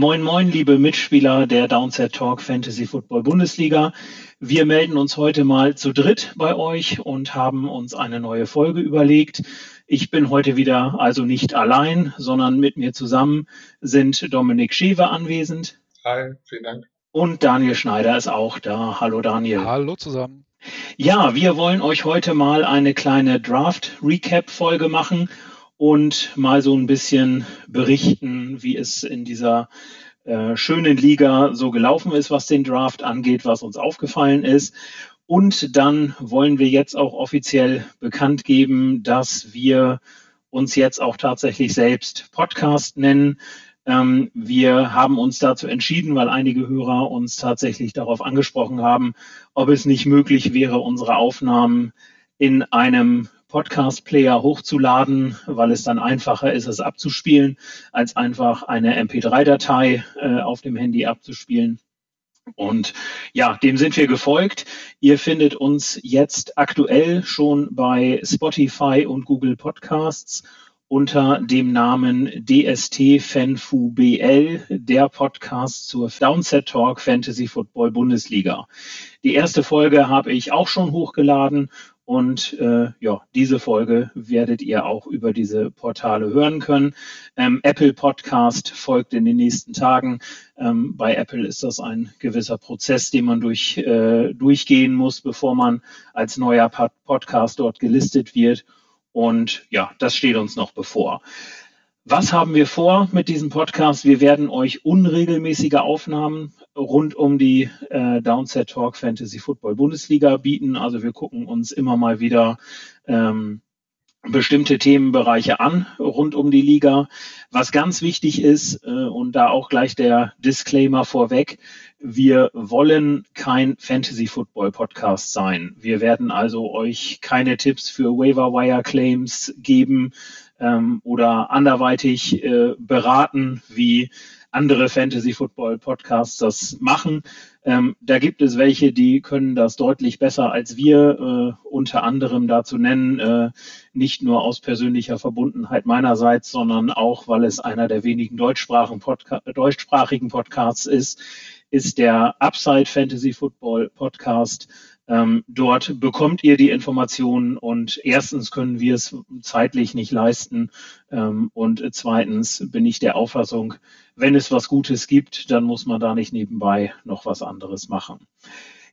Moin, moin, liebe Mitspieler der Downset Talk Fantasy Football Bundesliga. Wir melden uns heute mal zu dritt bei euch und haben uns eine neue Folge überlegt. Ich bin heute wieder also nicht allein, sondern mit mir zusammen sind Dominik Schewe anwesend. Hi, vielen Dank. Und Daniel Schneider ist auch da. Hallo Daniel. Hallo zusammen. Ja, wir wollen euch heute mal eine kleine Draft-Recap-Folge machen und mal so ein bisschen berichten, wie es in dieser äh, schönen Liga so gelaufen ist, was den Draft angeht, was uns aufgefallen ist. Und dann wollen wir jetzt auch offiziell bekannt geben, dass wir uns jetzt auch tatsächlich selbst Podcast nennen. Ähm, wir haben uns dazu entschieden, weil einige Hörer uns tatsächlich darauf angesprochen haben, ob es nicht möglich wäre, unsere Aufnahmen in einem Podcast-Player hochzuladen, weil es dann einfacher ist, es abzuspielen, als einfach eine MP3-Datei äh, auf dem Handy abzuspielen. Und ja, dem sind wir gefolgt. Ihr findet uns jetzt aktuell schon bei Spotify und Google Podcasts unter dem Namen DST FanFu BL, der Podcast zur Downset Talk Fantasy Football Bundesliga. Die erste Folge habe ich auch schon hochgeladen und äh, ja, diese Folge werdet ihr auch über diese Portale hören können. Ähm, Apple Podcast folgt in den nächsten Tagen. Ähm, bei Apple ist das ein gewisser Prozess, den man durch, äh, durchgehen muss, bevor man als neuer Podcast dort gelistet wird. Und ja, das steht uns noch bevor. Was haben wir vor mit diesem Podcast? Wir werden euch unregelmäßige Aufnahmen rund um die äh, Downset Talk Fantasy Football Bundesliga bieten. Also wir gucken uns immer mal wieder ähm, bestimmte Themenbereiche an rund um die Liga. Was ganz wichtig ist, äh, und da auch gleich der Disclaimer vorweg, wir wollen kein Fantasy Football Podcast sein. Wir werden also euch keine Tipps für Waiver Wire Claims geben ähm, oder anderweitig äh, beraten, wie andere Fantasy Football Podcasts das machen. Ähm, da gibt es welche, die können das deutlich besser als wir, äh, unter anderem dazu nennen, äh, nicht nur aus persönlicher Verbundenheit meinerseits, sondern auch, weil es einer der wenigen Podca deutschsprachigen Podcasts ist, ist der Upside Fantasy Football Podcast ähm, dort bekommt ihr die Informationen und erstens können wir es zeitlich nicht leisten ähm, und zweitens bin ich der Auffassung, wenn es was Gutes gibt, dann muss man da nicht nebenbei noch was anderes machen.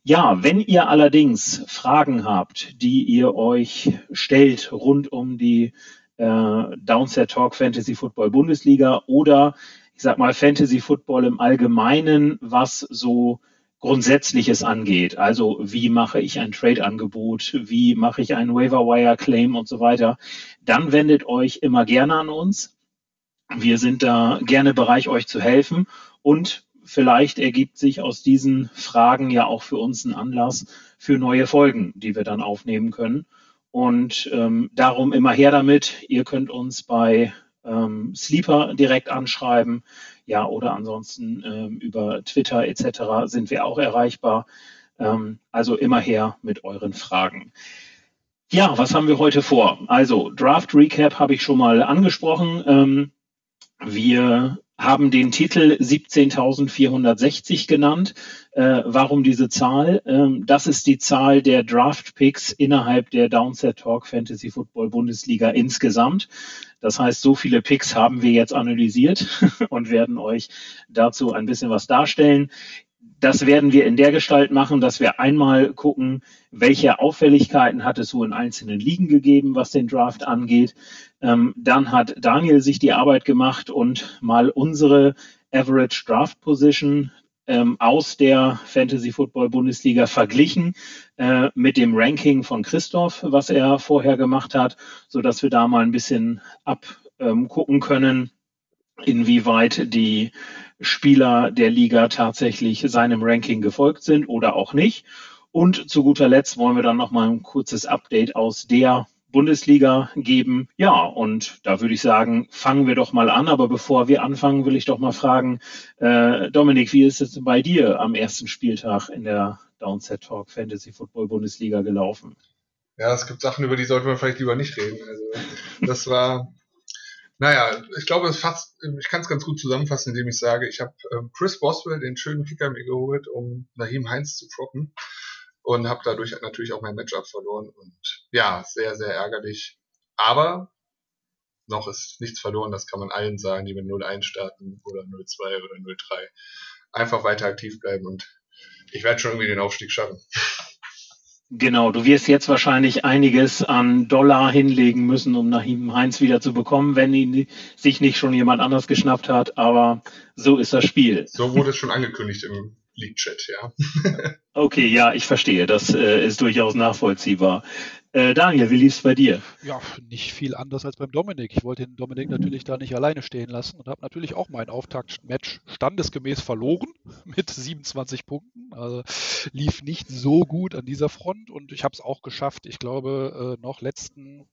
Ja, wenn ihr allerdings Fragen habt, die ihr euch stellt rund um die äh, Downset Talk Fantasy Football Bundesliga oder ich sag mal Fantasy Football im Allgemeinen, was so Grundsätzliches angeht. Also wie mache ich ein Trade-Angebot, wie mache ich einen Waiver-Wire-Claim und so weiter, dann wendet euch immer gerne an uns. Wir sind da gerne bereit, euch zu helfen und vielleicht ergibt sich aus diesen Fragen ja auch für uns ein Anlass für neue Folgen, die wir dann aufnehmen können. Und ähm, darum immer her damit. Ihr könnt uns bei ähm, Sleeper direkt anschreiben. Ja, oder ansonsten ähm, über Twitter etc. sind wir auch erreichbar. Ähm, also immer her mit euren Fragen. Ja, was haben wir heute vor? Also Draft Recap habe ich schon mal angesprochen. Ähm, wir haben den Titel 17.460 genannt. Äh, warum diese Zahl? Ähm, das ist die Zahl der Draft Picks innerhalb der Downset Talk Fantasy Football Bundesliga insgesamt. Das heißt, so viele Picks haben wir jetzt analysiert und werden euch dazu ein bisschen was darstellen. Das werden wir in der Gestalt machen, dass wir einmal gucken, welche Auffälligkeiten hat es so in einzelnen Ligen gegeben, was den Draft angeht. Ähm, dann hat Daniel sich die Arbeit gemacht und mal unsere Average Draft Position ähm, aus der Fantasy Football Bundesliga verglichen äh, mit dem Ranking von Christoph, was er vorher gemacht hat, so dass wir da mal ein bisschen abgucken ähm, können, inwieweit die Spieler der Liga tatsächlich seinem Ranking gefolgt sind oder auch nicht. Und zu guter Letzt wollen wir dann noch mal ein kurzes Update aus der Bundesliga geben. Ja, und da würde ich sagen, fangen wir doch mal an. Aber bevor wir anfangen, will ich doch mal fragen, äh, Dominik, wie ist es bei dir am ersten Spieltag in der Downset Talk Fantasy Football Bundesliga gelaufen? Ja, es gibt Sachen, über die sollte man vielleicht lieber nicht reden. Also, das war Naja, ich glaube, fast, ich kann es ganz gut zusammenfassen, indem ich sage, ich habe ähm, Chris Boswell, den schönen Kicker, mir geholt, um Nahim Heinz zu droppen und habe dadurch natürlich auch mein Matchup verloren und ja, sehr, sehr ärgerlich. Aber noch ist nichts verloren, das kann man allen sagen, die mit 0-1 starten oder 0-2 oder 0-3. Einfach weiter aktiv bleiben und ich werde schon irgendwie den Aufstieg schaffen. Genau, du wirst jetzt wahrscheinlich einiges an Dollar hinlegen müssen, um Nahim Heinz wieder zu bekommen, wenn ihn sich nicht schon jemand anders geschnappt hat, aber so ist das Spiel. So wurde es schon angekündigt im League-Chat, ja. okay, ja, ich verstehe. Das äh, ist durchaus nachvollziehbar. Äh, Daniel, wie lief es bei dir? Ja, nicht viel anders als beim Dominik. Ich wollte den Dominik natürlich da nicht alleine stehen lassen und habe natürlich auch mein Auftaktmatch standesgemäß verloren mit 27 Punkten. Also lief nicht so gut an dieser Front und ich habe es auch geschafft. Ich glaube, äh, noch letzten,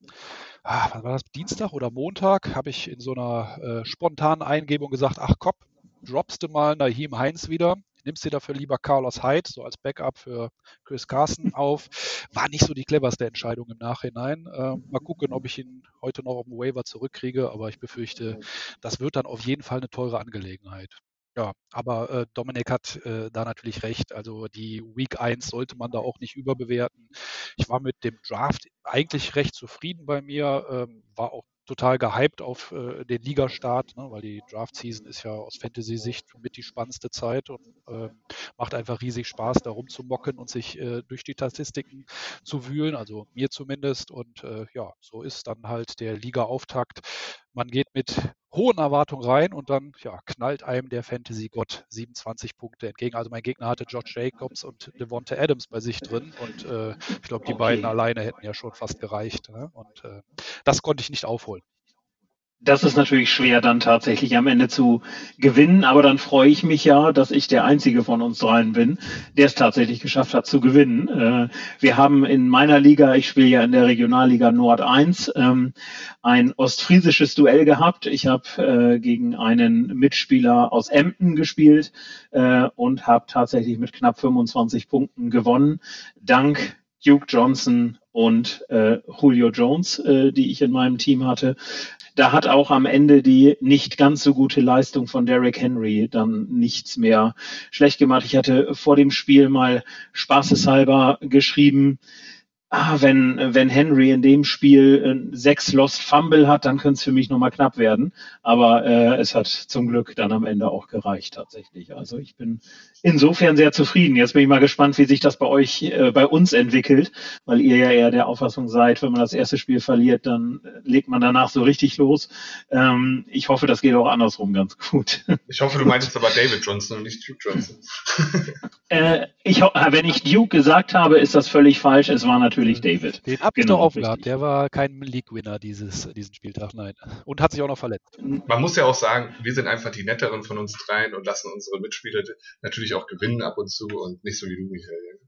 ah, was war das, Dienstag oder Montag, habe ich in so einer äh, spontanen Eingebung gesagt, ach komm, droppst du mal Nahim Heinz wieder nimmst dir dafür lieber Carlos Hyde, so als Backup für Chris Carson auf. War nicht so die cleverste Entscheidung im Nachhinein. Äh, mal gucken, ob ich ihn heute noch auf dem Waiver zurückkriege, aber ich befürchte, das wird dann auf jeden Fall eine teure Angelegenheit. Ja, aber äh, Dominik hat äh, da natürlich recht. Also die Week 1 sollte man da auch nicht überbewerten. Ich war mit dem Draft eigentlich recht zufrieden bei mir, ähm, war auch total gehypt auf äh, den Ligastart, ne, weil die Draft-Season ist ja aus Fantasy-Sicht mit die spannendste Zeit und äh, macht einfach riesig Spaß, da rumzumocken und sich äh, durch die Statistiken zu wühlen, also mir zumindest. Und äh, ja, so ist dann halt der Liga-Auftakt. Man geht mit hohen Erwartungen rein und dann ja, knallt einem der Fantasy-Gott 27 Punkte entgegen. Also mein Gegner hatte George Jacobs und Devonta Adams bei sich drin und äh, ich glaube, die okay. beiden alleine hätten ja schon fast gereicht. Ne? Und äh, das konnte ich nicht aufholen das ist natürlich schwer dann tatsächlich am Ende zu gewinnen, aber dann freue ich mich ja, dass ich der einzige von uns dreien bin, der es tatsächlich geschafft hat zu gewinnen. Äh, wir haben in meiner Liga, ich spiele ja in der Regionalliga Nord 1, ähm, ein ostfriesisches Duell gehabt. Ich habe äh, gegen einen Mitspieler aus Emden gespielt äh, und habe tatsächlich mit knapp 25 Punkten gewonnen, dank Duke Johnson und äh, Julio Jones, äh, die ich in meinem Team hatte. Da hat auch am Ende die nicht ganz so gute Leistung von Derrick Henry dann nichts mehr schlecht gemacht. Ich hatte vor dem Spiel mal spaßeshalber geschrieben, ah, wenn, wenn Henry in dem Spiel äh, sechs Lost Fumble hat, dann könnte es für mich nochmal knapp werden. Aber äh, es hat zum Glück dann am Ende auch gereicht tatsächlich. Also ich bin insofern sehr zufrieden. Jetzt bin ich mal gespannt, wie sich das bei euch, äh, bei uns entwickelt, weil ihr ja eher der Auffassung seid, wenn man das erste Spiel verliert, dann legt man danach so richtig los. Ähm, ich hoffe, das geht auch andersrum ganz gut. Ich hoffe, du meinst aber David Johnson und nicht Duke Johnson. äh, ich, wenn ich Duke gesagt habe, ist das völlig falsch. Es war natürlich David. Den habt ihr genau, doch aufgehabt. Der war kein League-Winner dieses, diesen Spieltag, nein. Und hat sich auch noch verletzt. Man muss ja auch sagen, wir sind einfach die netteren von uns dreien und lassen unsere Mitspieler natürlich natürlich auch gewinnen ab und zu und nicht so wie du, Michael.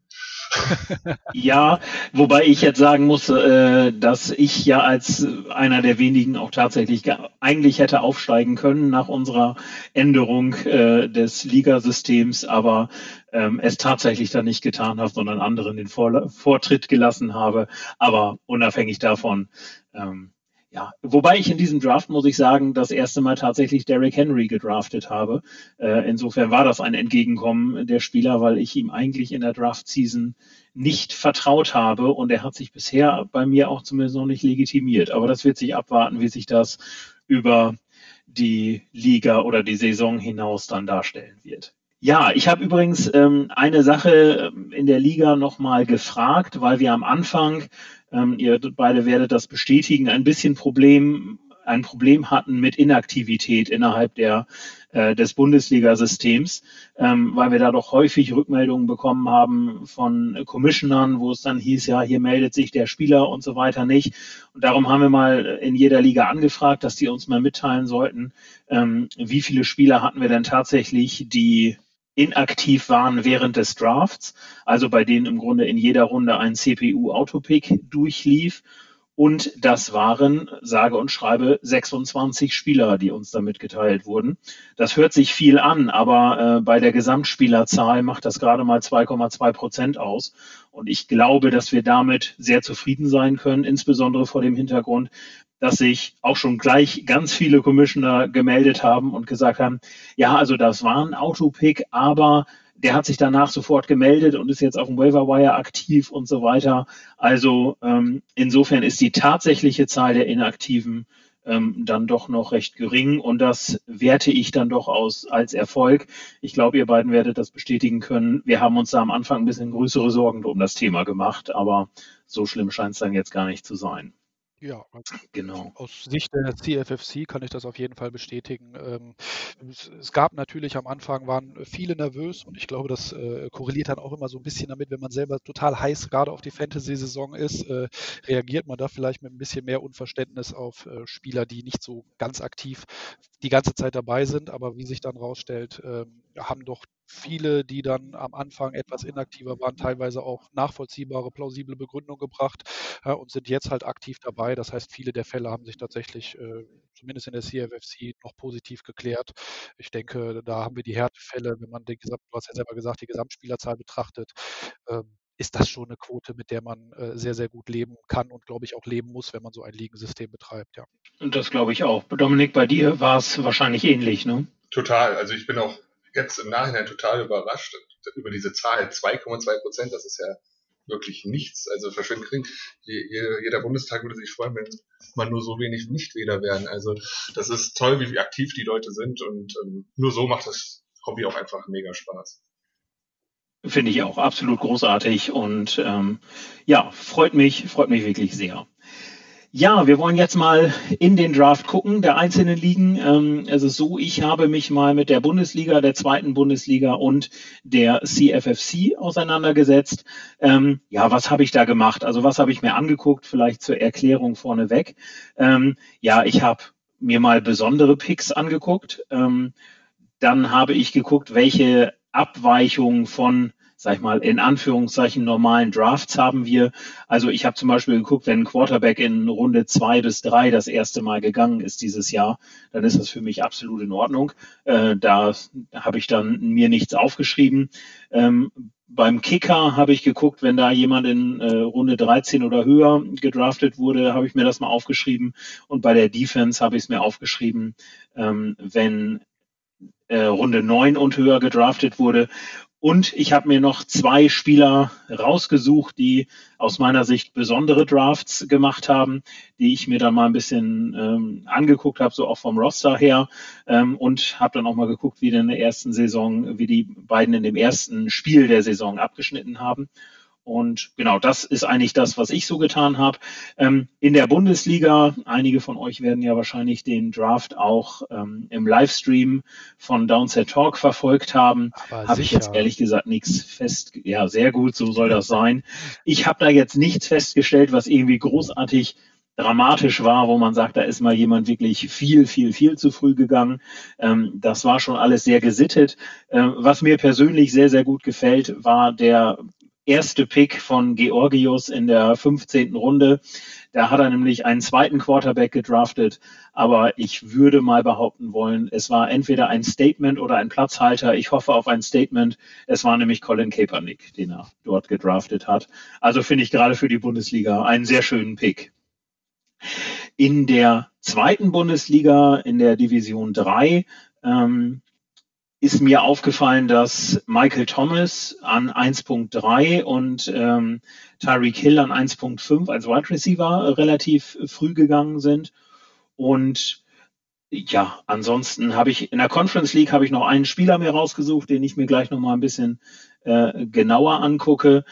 Ja, wobei ich jetzt sagen muss, äh, dass ich ja als einer der wenigen auch tatsächlich eigentlich hätte aufsteigen können nach unserer Änderung äh, des Ligasystems, aber ähm, es tatsächlich dann nicht getan habe, sondern anderen den Vortritt gelassen habe. Aber unabhängig davon, ähm, ja, wobei ich in diesem Draft, muss ich sagen, das erste Mal tatsächlich Derrick Henry gedraftet habe. Äh, insofern war das ein Entgegenkommen der Spieler, weil ich ihm eigentlich in der Draft-Season nicht vertraut habe und er hat sich bisher bei mir auch zumindest noch nicht legitimiert. Aber das wird sich abwarten, wie sich das über die Liga oder die Saison hinaus dann darstellen wird. Ja, ich habe übrigens ähm, eine Sache ähm, in der Liga nochmal gefragt, weil wir am Anfang ähm, ihr beide werdet das bestätigen, ein bisschen Problem, ein Problem hatten mit Inaktivität innerhalb der, äh, des Bundesliga-Systems, ähm, weil wir da doch häufig Rückmeldungen bekommen haben von Commissionern, wo es dann hieß, ja, hier meldet sich der Spieler und so weiter nicht. Und darum haben wir mal in jeder Liga angefragt, dass die uns mal mitteilen sollten, ähm, wie viele Spieler hatten wir denn tatsächlich, die inaktiv waren während des Drafts, also bei denen im Grunde in jeder Runde ein CPU-Autopick durchlief. Und das waren, sage und schreibe, 26 Spieler, die uns da mitgeteilt wurden. Das hört sich viel an, aber äh, bei der Gesamtspielerzahl macht das gerade mal 2,2 Prozent aus. Und ich glaube, dass wir damit sehr zufrieden sein können, insbesondere vor dem Hintergrund, dass sich auch schon gleich ganz viele Commissioner gemeldet haben und gesagt haben, ja, also das war ein Autopick, aber der hat sich danach sofort gemeldet und ist jetzt auf dem Waiver Wire aktiv und so weiter. Also ähm, insofern ist die tatsächliche Zahl der Inaktiven ähm, dann doch noch recht gering und das werte ich dann doch aus als Erfolg. Ich glaube, ihr beiden werdet das bestätigen können. Wir haben uns da am Anfang ein bisschen größere Sorgen um das Thema gemacht, aber so schlimm scheint es dann jetzt gar nicht zu sein. Ja, genau. Aus Sicht der CFFC kann ich das auf jeden Fall bestätigen. Ähm, es, gab natürlich am Anfang waren viele nervös und ich glaube, das äh, korreliert dann auch immer so ein bisschen damit, wenn man selber total heiß gerade auf die Fantasy-Saison ist, äh, reagiert man da vielleicht mit ein bisschen mehr Unverständnis auf äh, Spieler, die nicht so ganz aktiv die ganze Zeit dabei sind, aber wie sich dann rausstellt, ähm, haben doch viele, die dann am Anfang etwas inaktiver waren, teilweise auch nachvollziehbare, plausible Begründungen gebracht äh, und sind jetzt halt aktiv dabei. Das heißt, viele der Fälle haben sich tatsächlich, äh, zumindest in der CFFC, noch positiv geklärt. Ich denke, da haben wir die Härtefälle, wenn man den Gesamt, du hast ja selber gesagt, die Gesamtspielerzahl betrachtet. Ähm, ist das schon eine Quote, mit der man äh, sehr, sehr gut leben kann und, glaube ich, auch leben muss, wenn man so ein Ligensystem betreibt, ja. Und das glaube ich auch. Dominik, bei dir war es wahrscheinlich ähnlich, ne? Total. Also ich bin auch jetzt im Nachhinein total überrascht über diese Zahl. 2,2 Prozent, das ist ja wirklich nichts. Also verschwindend gering. Jeder Bundestag würde sich freuen, wenn man nur so wenig Nichtwähler wären. Also das ist toll, wie aktiv die Leute sind und ähm, nur so macht das Hobby auch einfach mega Spaß. Finde ich auch absolut großartig und ähm, ja, freut mich, freut mich wirklich sehr. Ja, wir wollen jetzt mal in den Draft gucken, der einzelnen Ligen. Ist so, ich habe mich mal mit der Bundesliga, der zweiten Bundesliga und der CFFC auseinandergesetzt. Ähm, ja, was habe ich da gemacht? Also was habe ich mir angeguckt? Vielleicht zur Erklärung vorneweg. Ähm, ja, ich habe mir mal besondere Picks angeguckt. Dann habe ich geguckt, welche Abweichungen von sag ich mal, in Anführungszeichen normalen Drafts haben wir. Also ich habe zum Beispiel geguckt, wenn ein Quarterback in Runde zwei bis drei das erste Mal gegangen ist dieses Jahr, dann ist das für mich absolut in Ordnung. Äh, da habe ich dann mir nichts aufgeschrieben. Ähm, beim Kicker habe ich geguckt, wenn da jemand in äh, Runde 13 oder höher gedraftet wurde, habe ich mir das mal aufgeschrieben. Und bei der Defense habe ich es mir aufgeschrieben, ähm, wenn äh, Runde 9 und höher gedraftet wurde. Und ich habe mir noch zwei Spieler rausgesucht, die aus meiner Sicht besondere Drafts gemacht haben, die ich mir dann mal ein bisschen ähm, angeguckt habe, so auch vom Roster her. Ähm, und habe dann auch mal geguckt, wie in der ersten Saison, wie die beiden in dem ersten Spiel der Saison abgeschnitten haben. Und genau, das ist eigentlich das, was ich so getan habe. Ähm, in der Bundesliga, einige von euch werden ja wahrscheinlich den Draft auch ähm, im Livestream von Downset Talk verfolgt haben. Habe ich jetzt ehrlich gesagt nichts fest. Ja, sehr gut, so soll das sein. Ich habe da jetzt nichts festgestellt, was irgendwie großartig dramatisch war, wo man sagt, da ist mal jemand wirklich viel, viel, viel zu früh gegangen. Ähm, das war schon alles sehr gesittet. Ähm, was mir persönlich sehr, sehr gut gefällt, war der erste Pick von Georgios in der 15. Runde. Da hat er nämlich einen zweiten Quarterback gedraftet. Aber ich würde mal behaupten wollen, es war entweder ein Statement oder ein Platzhalter. Ich hoffe auf ein Statement. Es war nämlich Colin Kaepernick, den er dort gedraftet hat. Also finde ich gerade für die Bundesliga einen sehr schönen Pick. In der zweiten Bundesliga, in der Division 3, ähm, ist mir aufgefallen, dass Michael Thomas an 1.3 und ähm, Tyreek Hill an 1.5 als Wide Receiver relativ früh gegangen sind. Und ja, ansonsten habe ich in der Conference League habe ich noch einen Spieler mir rausgesucht, den ich mir gleich noch mal ein bisschen äh, genauer angucke.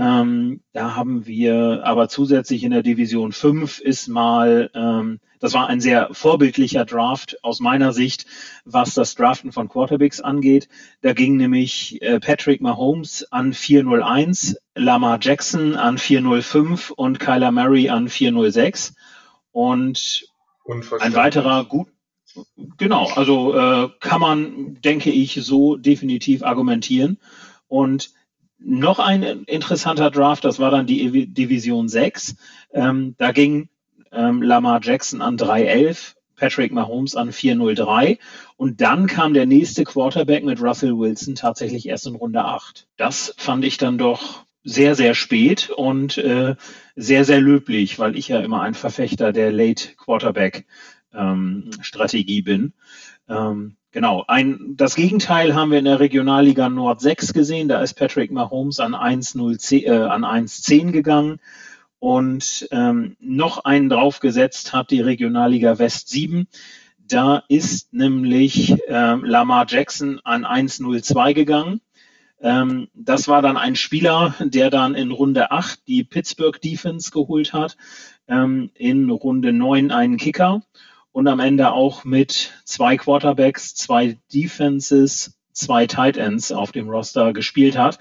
Ähm, da haben wir aber zusätzlich in der Division 5 ist mal, ähm, das war ein sehr vorbildlicher Draft aus meiner Sicht, was das Draften von Quarterbacks angeht. Da ging nämlich äh, Patrick Mahomes an 401, Lamar Jackson an 405 und Kyler Murray an 406. Und ein weiterer gut, genau, also äh, kann man, denke ich, so definitiv argumentieren. Und noch ein interessanter Draft, das war dann die Division 6. Ähm, da ging ähm, Lamar Jackson an 311, Patrick Mahomes an 403 und dann kam der nächste Quarterback mit Russell Wilson tatsächlich erst in Runde 8. Das fand ich dann doch sehr, sehr spät und äh, sehr, sehr löblich, weil ich ja immer ein Verfechter der Late Quarterback ähm, Strategie bin. Ähm, genau, ein, das Gegenteil haben wir in der Regionalliga Nord 6 gesehen. Da ist Patrick Mahomes an 1-0 äh, an 1-10 gegangen und ähm, noch einen draufgesetzt hat die Regionalliga West 7. Da ist nämlich ähm, Lamar Jackson an 1-0-2 gegangen. Ähm, das war dann ein Spieler, der dann in Runde 8 die Pittsburgh Defense geholt hat, ähm, in Runde 9 einen Kicker und am Ende auch mit zwei Quarterbacks, zwei Defenses, zwei Tight Ends auf dem Roster gespielt hat.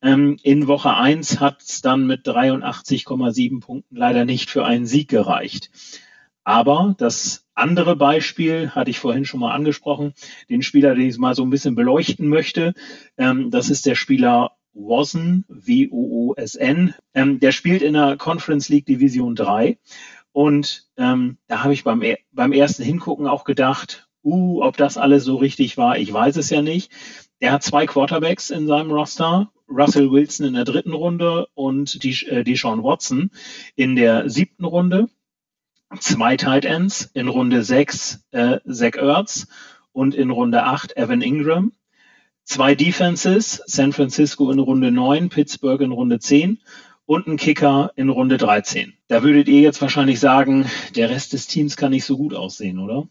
Ähm, in Woche 1 hat es dann mit 83,7 Punkten leider nicht für einen Sieg gereicht. Aber das andere Beispiel hatte ich vorhin schon mal angesprochen, den Spieler, den ich mal so ein bisschen beleuchten möchte, ähm, das ist der Spieler Wossen, W-O-O-S-N. Ähm, der spielt in der Conference League Division 3 und ähm, da habe ich beim, beim ersten Hingucken auch gedacht, uh, ob das alles so richtig war, ich weiß es ja nicht. Er hat zwei Quarterbacks in seinem Roster, Russell Wilson in der dritten Runde und die, äh, Deshaun Watson in der siebten Runde. Zwei Tight Ends in Runde sechs äh, Zach Ertz und in Runde acht Evan Ingram. Zwei Defenses, San Francisco in Runde neun, Pittsburgh in Runde zehn und ein Kicker in Runde 13. Da würdet ihr jetzt wahrscheinlich sagen, der Rest des Teams kann nicht so gut aussehen, oder?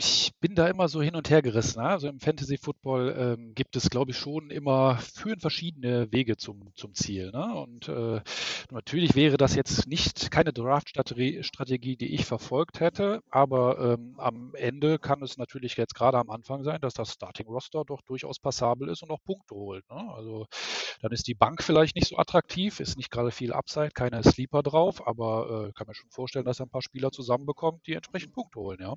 Ich bin da immer so hin und her gerissen. Ne? Also im Fantasy Football ähm, gibt es, glaube ich, schon immer führen verschiedene Wege zum, zum Ziel. Ne? Und äh, natürlich wäre das jetzt nicht keine Draft-Strategie, die ich verfolgt hätte, aber ähm, am Ende kann es natürlich jetzt gerade am Anfang sein, dass das Starting-Roster doch durchaus passabel ist und auch Punkte holt. Ne? Also dann ist die Bank vielleicht nicht so attraktiv, ist nicht gerade viel Upside, keine Sleeper drauf, aber äh, kann mir schon vorstellen, dass er ein paar Spieler zusammenbekommt, die entsprechend Punkte holen, ja.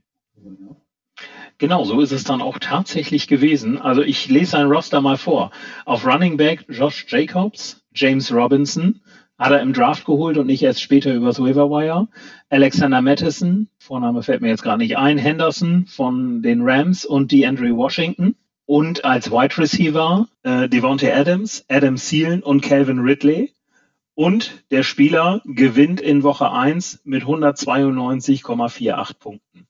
Genau, so ist es dann auch tatsächlich gewesen. Also ich lese sein Roster mal vor. Auf Running Back Josh Jacobs, James Robinson, hat er im Draft geholt und nicht erst später übers Waiver Wire. Alexander Madison, Vorname fällt mir jetzt gerade nicht ein, Henderson von den Rams und die Andrew Washington. Und als Wide Receiver äh, Devontae Adams, Adam Thielen und Calvin Ridley. Und der Spieler gewinnt in Woche 1 mit 192,48 Punkten.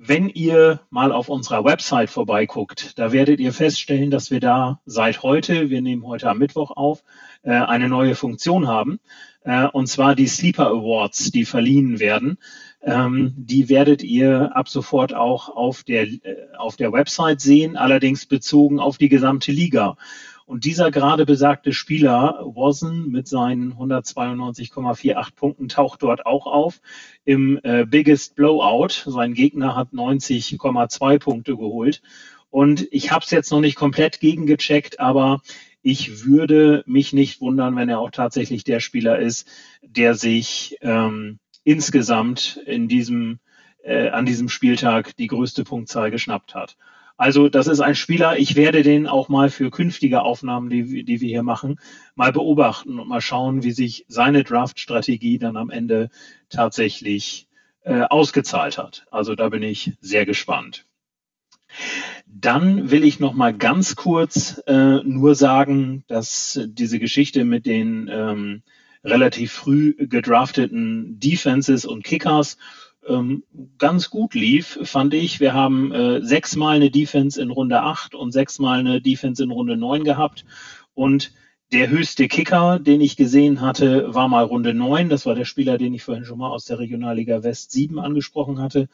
Wenn ihr mal auf unserer Website vorbeiguckt, da werdet ihr feststellen, dass wir da seit heute, wir nehmen heute am Mittwoch auf, äh, eine neue Funktion haben. Äh, und zwar die Sleeper Awards, die verliehen werden. Ähm, die werdet ihr ab sofort auch auf der, äh, auf der Website sehen, allerdings bezogen auf die gesamte Liga. Und dieser gerade besagte Spieler, Wozen, mit seinen 192,48 Punkten, taucht dort auch auf im äh, Biggest Blowout. Sein Gegner hat 90,2 Punkte geholt. Und ich habe es jetzt noch nicht komplett gegengecheckt, aber ich würde mich nicht wundern, wenn er auch tatsächlich der Spieler ist, der sich ähm, insgesamt in diesem, äh, an diesem Spieltag die größte Punktzahl geschnappt hat. Also das ist ein Spieler, ich werde den auch mal für künftige Aufnahmen, die, die wir hier machen, mal beobachten und mal schauen, wie sich seine Draft-Strategie dann am Ende tatsächlich äh, ausgezahlt hat. Also da bin ich sehr gespannt. Dann will ich noch mal ganz kurz äh, nur sagen, dass diese Geschichte mit den ähm, relativ früh gedrafteten Defenses und Kickers ähm, ganz gut lief, fand ich. Wir haben äh, sechsmal eine Defense in Runde 8 und sechsmal eine Defense in Runde 9 gehabt. Und der höchste Kicker, den ich gesehen hatte, war mal Runde 9. Das war der Spieler, den ich vorhin schon mal aus der Regionalliga West 7 angesprochen hatte.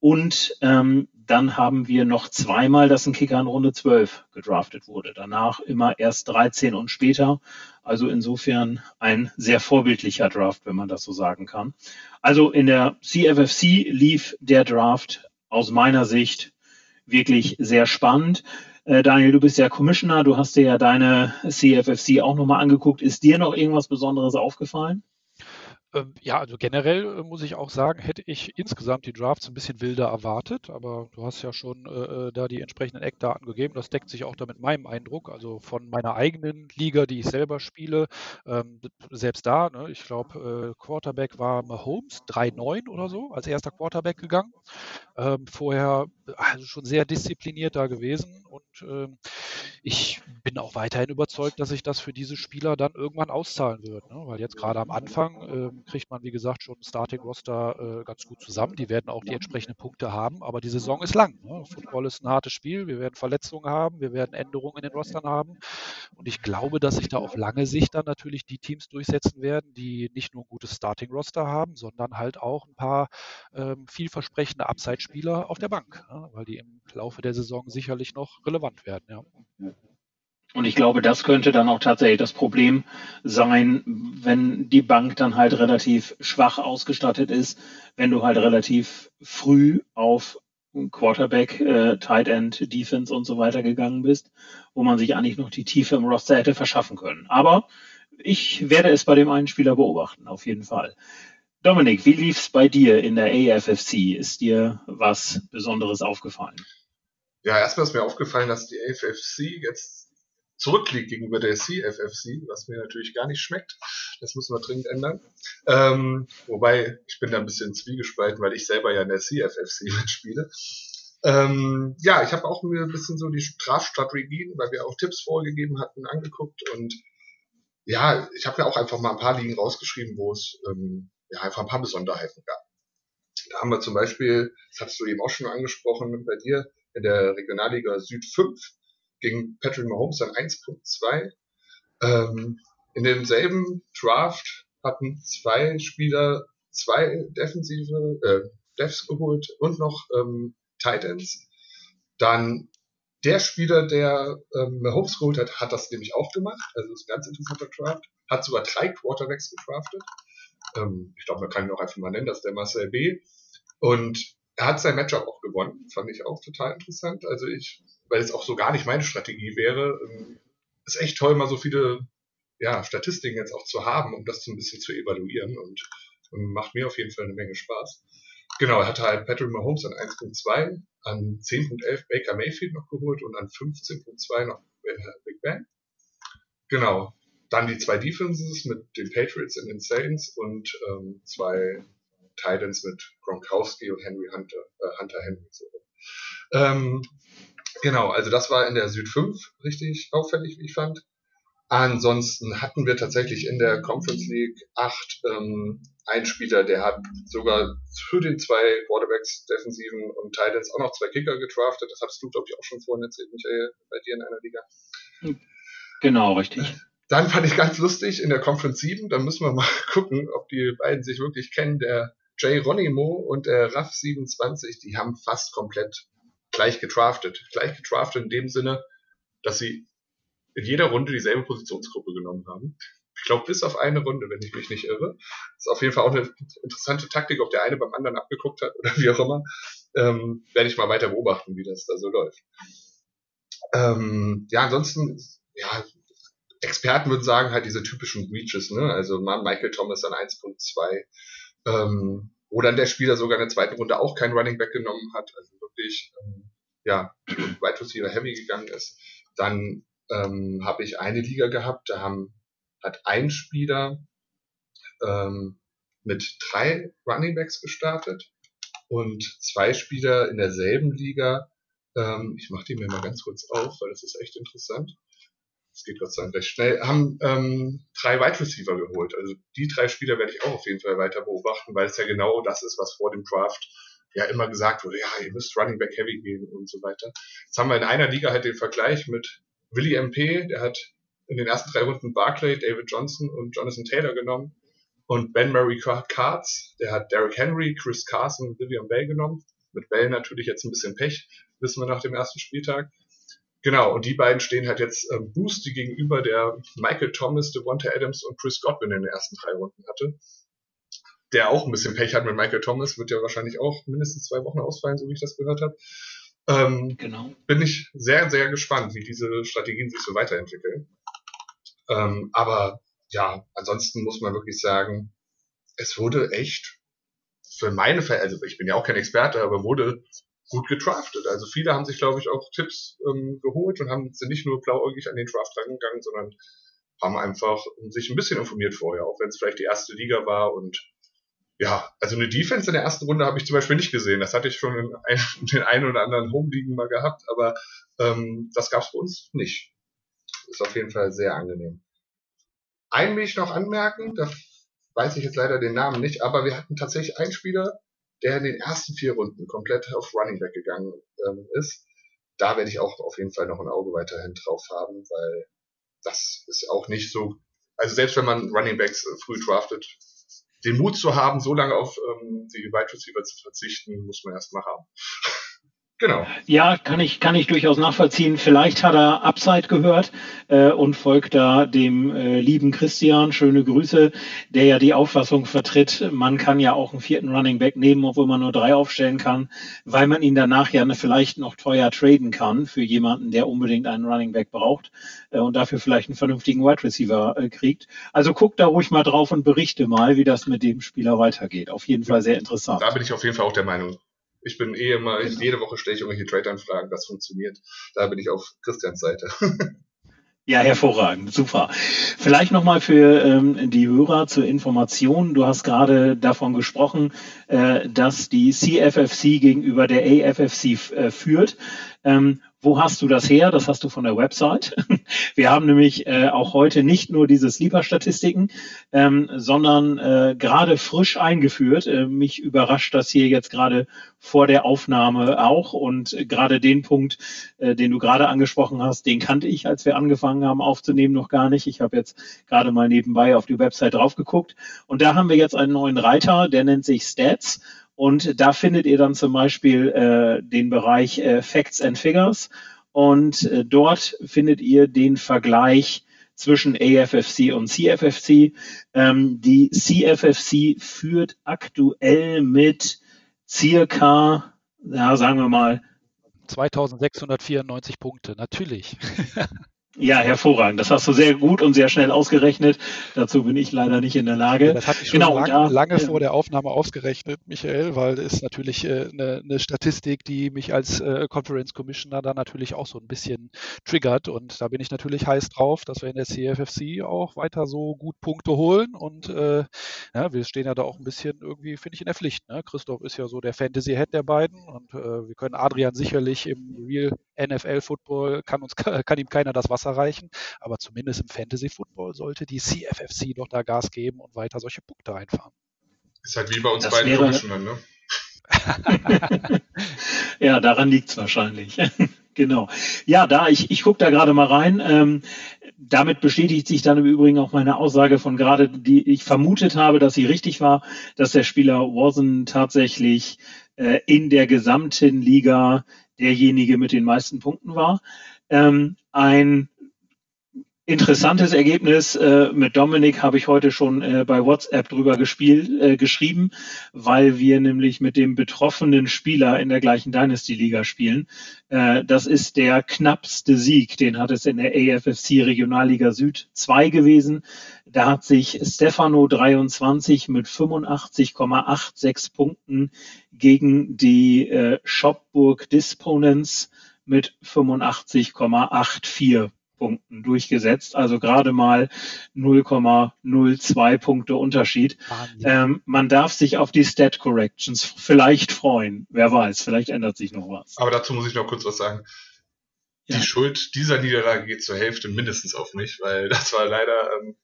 Und ähm, dann haben wir noch zweimal, dass ein Kicker in Runde 12 gedraftet wurde. Danach immer erst 13 und später. Also insofern ein sehr vorbildlicher Draft, wenn man das so sagen kann. Also in der CFFC lief der Draft aus meiner Sicht wirklich sehr spannend. Äh, Daniel, du bist ja Commissioner, du hast dir ja deine CFFC auch nochmal angeguckt. Ist dir noch irgendwas Besonderes aufgefallen? Ähm, ja, also generell äh, muss ich auch sagen, hätte ich insgesamt die Drafts ein bisschen wilder erwartet, aber du hast ja schon äh, äh, da die entsprechenden Eckdaten gegeben. Das deckt sich auch da mit meinem Eindruck, also von meiner eigenen Liga, die ich selber spiele. Ähm, selbst da, ne, ich glaube, äh, Quarterback war Mahomes, 3-9 oder so, als erster Quarterback gegangen. Ähm, vorher also schon sehr diszipliniert da gewesen und ähm, ich bin auch weiterhin überzeugt, dass sich das für diese Spieler dann irgendwann auszahlen wird. Ne? Weil jetzt gerade am Anfang äh, kriegt man, wie gesagt, schon Starting Roster äh, ganz gut zusammen. Die werden auch die entsprechenden Punkte haben, aber die Saison ist lang. Ne? Football ist ein hartes Spiel. Wir werden Verletzungen haben, wir werden Änderungen in den Rostern haben. Und ich glaube, dass sich da auf lange Sicht dann natürlich die Teams durchsetzen werden, die nicht nur ein gutes Starting Roster haben, sondern halt auch ein paar ähm, vielversprechende Upside-Spieler auf der Bank, ne? weil die im Laufe der Saison sicherlich noch relevant werden. Ja. Und ich glaube, das könnte dann auch tatsächlich das Problem sein, wenn die Bank dann halt relativ schwach ausgestattet ist, wenn du halt relativ früh auf Quarterback, äh, Tight End, Defense und so weiter gegangen bist, wo man sich eigentlich noch die Tiefe im Roster hätte verschaffen können. Aber ich werde es bei dem einen Spieler beobachten, auf jeden Fall. Dominik, wie lief es bei dir in der AFFC? Ist dir was Besonderes aufgefallen? Ja, erstmal ist mir aufgefallen, dass die AFFC jetzt zurückliegt gegenüber der CFFC, was mir natürlich gar nicht schmeckt. Das müssen wir dringend ändern. Ähm, wobei, ich bin da ein bisschen zwiegespalten, weil ich selber ja in der CFFC mitspiele. Ähm, ja, ich habe auch mir ein bisschen so die Strafstrategien, weil wir auch Tipps vorgegeben hatten, angeguckt und ja, ich habe ja auch einfach mal ein paar Ligen rausgeschrieben, wo es ähm, ja einfach ein paar Besonderheiten gab. Da haben wir zum Beispiel, das hattest du eben auch schon angesprochen bei dir, in der Regionalliga Süd 5 gegen Patrick Mahomes dann 1.2. Ähm, in demselben Draft hatten zwei Spieler zwei defensive äh, Devs geholt und noch ähm, Titans. Dann der Spieler, der ähm, Mahomes geholt hat, hat das nämlich auch gemacht. Also das ist ein ganz interessanter Draft. Hat sogar drei Quarterbacks gedraftet. Ähm, ich glaube, man kann ihn auch einfach mal nennen, das ist der Marcel B. Und er hat sein Matchup auch gewonnen. Fand ich auch total interessant. Also ich weil es auch so gar nicht meine Strategie wäre. Ähm, ist echt toll, mal so viele ja, Statistiken jetzt auch zu haben, um das so ein bisschen zu evaluieren und, macht mir auf jeden Fall eine Menge Spaß. Genau, er hatte halt Patrick Mahomes an 1.2, an 10.11 Baker Mayfield noch geholt und an 15.2 noch Big Ben. Genau, dann die zwei Defenses mit den Patriots und den Saints und ähm, zwei Titans mit Gronkowski und Henry Hunter, äh, Hunter Henry. So. Ähm, Genau, also das war in der Süd 5 richtig auffällig, wie ich fand. Ansonsten hatten wir tatsächlich in der Conference League 8 ähm, einen Spieler, der hat sogar für den zwei Quarterbacks, Defensiven und Titans auch noch zwei Kicker getraftet. Das hast du, glaube ich, auch schon vorhin erzählt, Michael, bei dir in einer Liga. Genau, richtig. Dann fand ich ganz lustig in der Conference 7, da müssen wir mal gucken, ob die beiden sich wirklich kennen. Der Jay Ronimo und der Raff 27, die haben fast komplett gleich getraftet. Gleich getraftet in dem Sinne, dass sie in jeder Runde dieselbe Positionsgruppe genommen haben. Ich glaube, bis auf eine Runde, wenn ich mich nicht irre. Das ist auf jeden Fall auch eine interessante Taktik, ob der eine beim anderen abgeguckt hat oder wie auch immer. Ähm, werde ich mal weiter beobachten, wie das da so läuft. Ähm, ja, ansonsten, ja, Experten würden sagen, halt diese typischen Reaches, ne? Also Michael Thomas an 1.2. Ähm, wo dann der Spieler sogar in der zweiten Runde auch keinen Running Back genommen hat, also wirklich ähm, ja, Wide Receiver Heavy gegangen ist. Dann ähm, habe ich eine Liga gehabt, da haben, hat ein Spieler ähm, mit drei Running Backs gestartet und zwei Spieler in derselben Liga, ähm, ich mache die mir mal ganz kurz auf, weil das ist echt interessant. Es geht Gott sei Dank recht schnell, haben ähm, drei Wide Receiver geholt. Also die drei Spieler werde ich auch auf jeden Fall weiter beobachten, weil es ja genau das ist, was vor dem Draft ja immer gesagt wurde, ja, ihr müsst Running Back Heavy gehen und so weiter. Jetzt haben wir in einer Liga halt den Vergleich mit Willie MP, der hat in den ersten drei Runden Barclay, David Johnson und Jonathan Taylor genommen. Und Ben Murray Cards, der hat Derrick Henry, Chris Carson und Vivian Bell genommen. Mit Bell natürlich jetzt ein bisschen Pech, wissen wir nach dem ersten Spieltag. Genau, und die beiden stehen halt jetzt ähm, Boost, die gegenüber der Michael Thomas, Devonta Adams und Chris Godwin in den ersten drei Runden hatte der auch ein bisschen Pech hat mit Michael Thomas, wird ja wahrscheinlich auch mindestens zwei Wochen ausfallen, so wie ich das gehört habe. Ähm, genau. Bin ich sehr, sehr gespannt, wie diese Strategien sich so weiterentwickeln. Ähm, aber ja, ansonsten muss man wirklich sagen, es wurde echt für meine Fälle, also ich bin ja auch kein Experte, aber wurde gut getraftet. Also viele haben sich, glaube ich, auch Tipps ähm, geholt und haben sind nicht nur blauäugig an den Draft rangegangen, sondern haben einfach sich ein bisschen informiert vorher, auch wenn es vielleicht die erste Liga war und ja, also eine Defense in der ersten Runde habe ich zum Beispiel nicht gesehen. Das hatte ich schon in, ein, in den einen oder anderen Home-Ligen mal gehabt, aber ähm, das gab es bei uns nicht. ist auf jeden Fall sehr angenehm. Einen will ich noch anmerken, da weiß ich jetzt leider den Namen nicht, aber wir hatten tatsächlich einen Spieler, der in den ersten vier Runden komplett auf Running Back gegangen ähm, ist. Da werde ich auch auf jeden Fall noch ein Auge weiterhin drauf haben, weil das ist auch nicht so. Also selbst wenn man Running Backs äh, früh draftet, den Mut zu haben, so lange auf ähm, die Wide Receiver zu verzichten, muss man erstmal haben. Genau. Ja, kann ich, kann ich durchaus nachvollziehen. Vielleicht hat er Upside gehört äh, und folgt da dem äh, lieben Christian. Schöne Grüße, der ja die Auffassung vertritt, man kann ja auch einen vierten Running Back nehmen, obwohl man nur drei aufstellen kann, weil man ihn danach ja vielleicht noch teuer traden kann für jemanden, der unbedingt einen Running Back braucht äh, und dafür vielleicht einen vernünftigen Wide Receiver äh, kriegt. Also guck da ruhig mal drauf und berichte mal, wie das mit dem Spieler weitergeht. Auf jeden Fall sehr interessant. Da bin ich auf jeden Fall auch der Meinung. Ich bin eh immer, genau. jede Woche stelle ich irgendwelche Trade-Anfragen, das funktioniert. Da bin ich auf Christians Seite. Ja, hervorragend, super. Vielleicht nochmal für ähm, die Hörer zur Information. Du hast gerade davon gesprochen, äh, dass die CFFC gegenüber der AFFC äh, führt. Ähm, wo hast du das her? Das hast du von der Website. Wir haben nämlich äh, auch heute nicht nur diese Sleeper-Statistiken, ähm, sondern äh, gerade frisch eingeführt. Äh, mich überrascht das hier jetzt gerade vor der Aufnahme auch. Und gerade den Punkt, äh, den du gerade angesprochen hast, den kannte ich, als wir angefangen haben aufzunehmen, noch gar nicht. Ich habe jetzt gerade mal nebenbei auf die Website drauf geguckt. Und da haben wir jetzt einen neuen Reiter, der nennt sich Stats. Und da findet ihr dann zum Beispiel äh, den Bereich äh, Facts and Figures. Und äh, dort findet ihr den Vergleich zwischen AFFC und CFFC. Ähm, die CFFC führt aktuell mit circa, ja, sagen wir mal, 2694 Punkte, natürlich. Ja, hervorragend. Das hast du sehr gut und sehr schnell ausgerechnet. Dazu bin ich leider nicht in der Lage. Das hatte ich schon genau, lang, da, lange ja. vor der Aufnahme ausgerechnet, Michael, weil es natürlich äh, eine, eine, Statistik, die mich als äh, Conference Commissioner da natürlich auch so ein bisschen triggert. Und da bin ich natürlich heiß drauf, dass wir in der CFFC auch weiter so gut Punkte holen. Und äh, ja, wir stehen ja da auch ein bisschen irgendwie, finde ich, in der Pflicht. Ne? Christoph ist ja so der Fantasy-Head der beiden und äh, wir können Adrian sicherlich im Real NFL-Football, kann, uns, kann ihm keiner das Wasser erreichen. Aber zumindest im Fantasy Football sollte die CFFC doch da Gas geben und weiter solche Punkte einfahren. Ist halt wie bei uns das beiden wäre... ne? ja, daran liegt es wahrscheinlich. genau. Ja, da, ich, ich gucke da gerade mal rein. Ähm, damit bestätigt sich dann im Übrigen auch meine Aussage von gerade, die ich vermutet habe, dass sie richtig war, dass der Spieler Warson tatsächlich äh, in der gesamten Liga derjenige mit den meisten Punkten war. Ähm, ein interessantes Ergebnis. Äh, mit Dominik habe ich heute schon äh, bei WhatsApp drüber gespielt, äh, geschrieben, weil wir nämlich mit dem betroffenen Spieler in der gleichen Dynasty-Liga spielen. Äh, das ist der knappste Sieg, den hat es in der AFFC Regionalliga Süd 2 gewesen. Da hat sich Stefano 23 mit 85,86 Punkten gegen die äh, Shopburg Disponents mit 85,84 Punkten durchgesetzt, also gerade mal 0,02 Punkte Unterschied. Ähm, man darf sich auf die Stat Corrections vielleicht freuen. Wer weiß, vielleicht ändert sich noch was. Aber dazu muss ich noch kurz was sagen. Ja. Die Schuld dieser Niederlage geht zur Hälfte mindestens auf mich, weil das war leider ähm,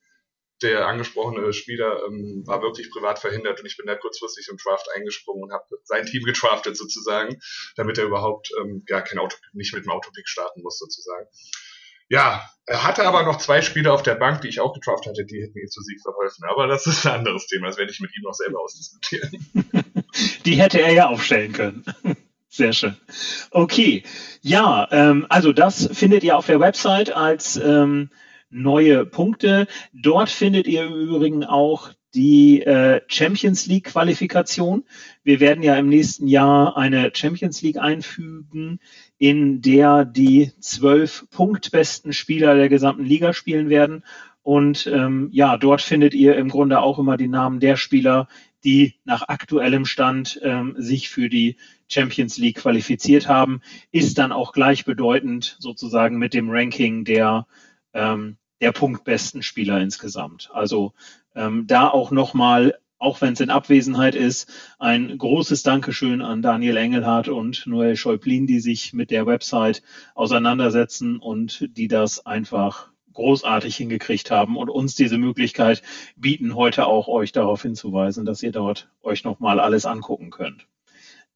der angesprochene Spieler ähm, war wirklich privat verhindert und ich bin da kurzfristig im Draft eingesprungen und habe sein Team getraftet sozusagen, damit er überhaupt ähm, ja kein Auto nicht mit dem Autopick starten muss sozusagen. Ja, er hatte aber noch zwei Spieler auf der Bank, die ich auch getroffen hatte, die hätten ihm zu Sieg verholfen. Aber das ist ein anderes Thema, das werde ich mit ihm noch selber ausdiskutieren. die hätte er ja aufstellen können. Sehr schön. Okay, ja, ähm, also das findet ihr auf der Website als ähm, neue Punkte. Dort findet ihr im Übrigen auch die äh, Champions League Qualifikation. Wir werden ja im nächsten Jahr eine Champions League einfügen, in der die zwölf punktbesten Spieler der gesamten Liga spielen werden. Und ähm, ja, dort findet ihr im Grunde auch immer die Namen der Spieler, die nach aktuellem Stand ähm, sich für die Champions League qualifiziert haben, ist dann auch gleichbedeutend sozusagen mit dem Ranking der ähm, der punktbesten Spieler insgesamt. Also ähm, da auch nochmal, auch wenn es in Abwesenheit ist, ein großes Dankeschön an Daniel Engelhardt und Noel Schäublin, die sich mit der Website auseinandersetzen und die das einfach großartig hingekriegt haben und uns diese Möglichkeit bieten, heute auch euch darauf hinzuweisen, dass ihr dort euch nochmal alles angucken könnt.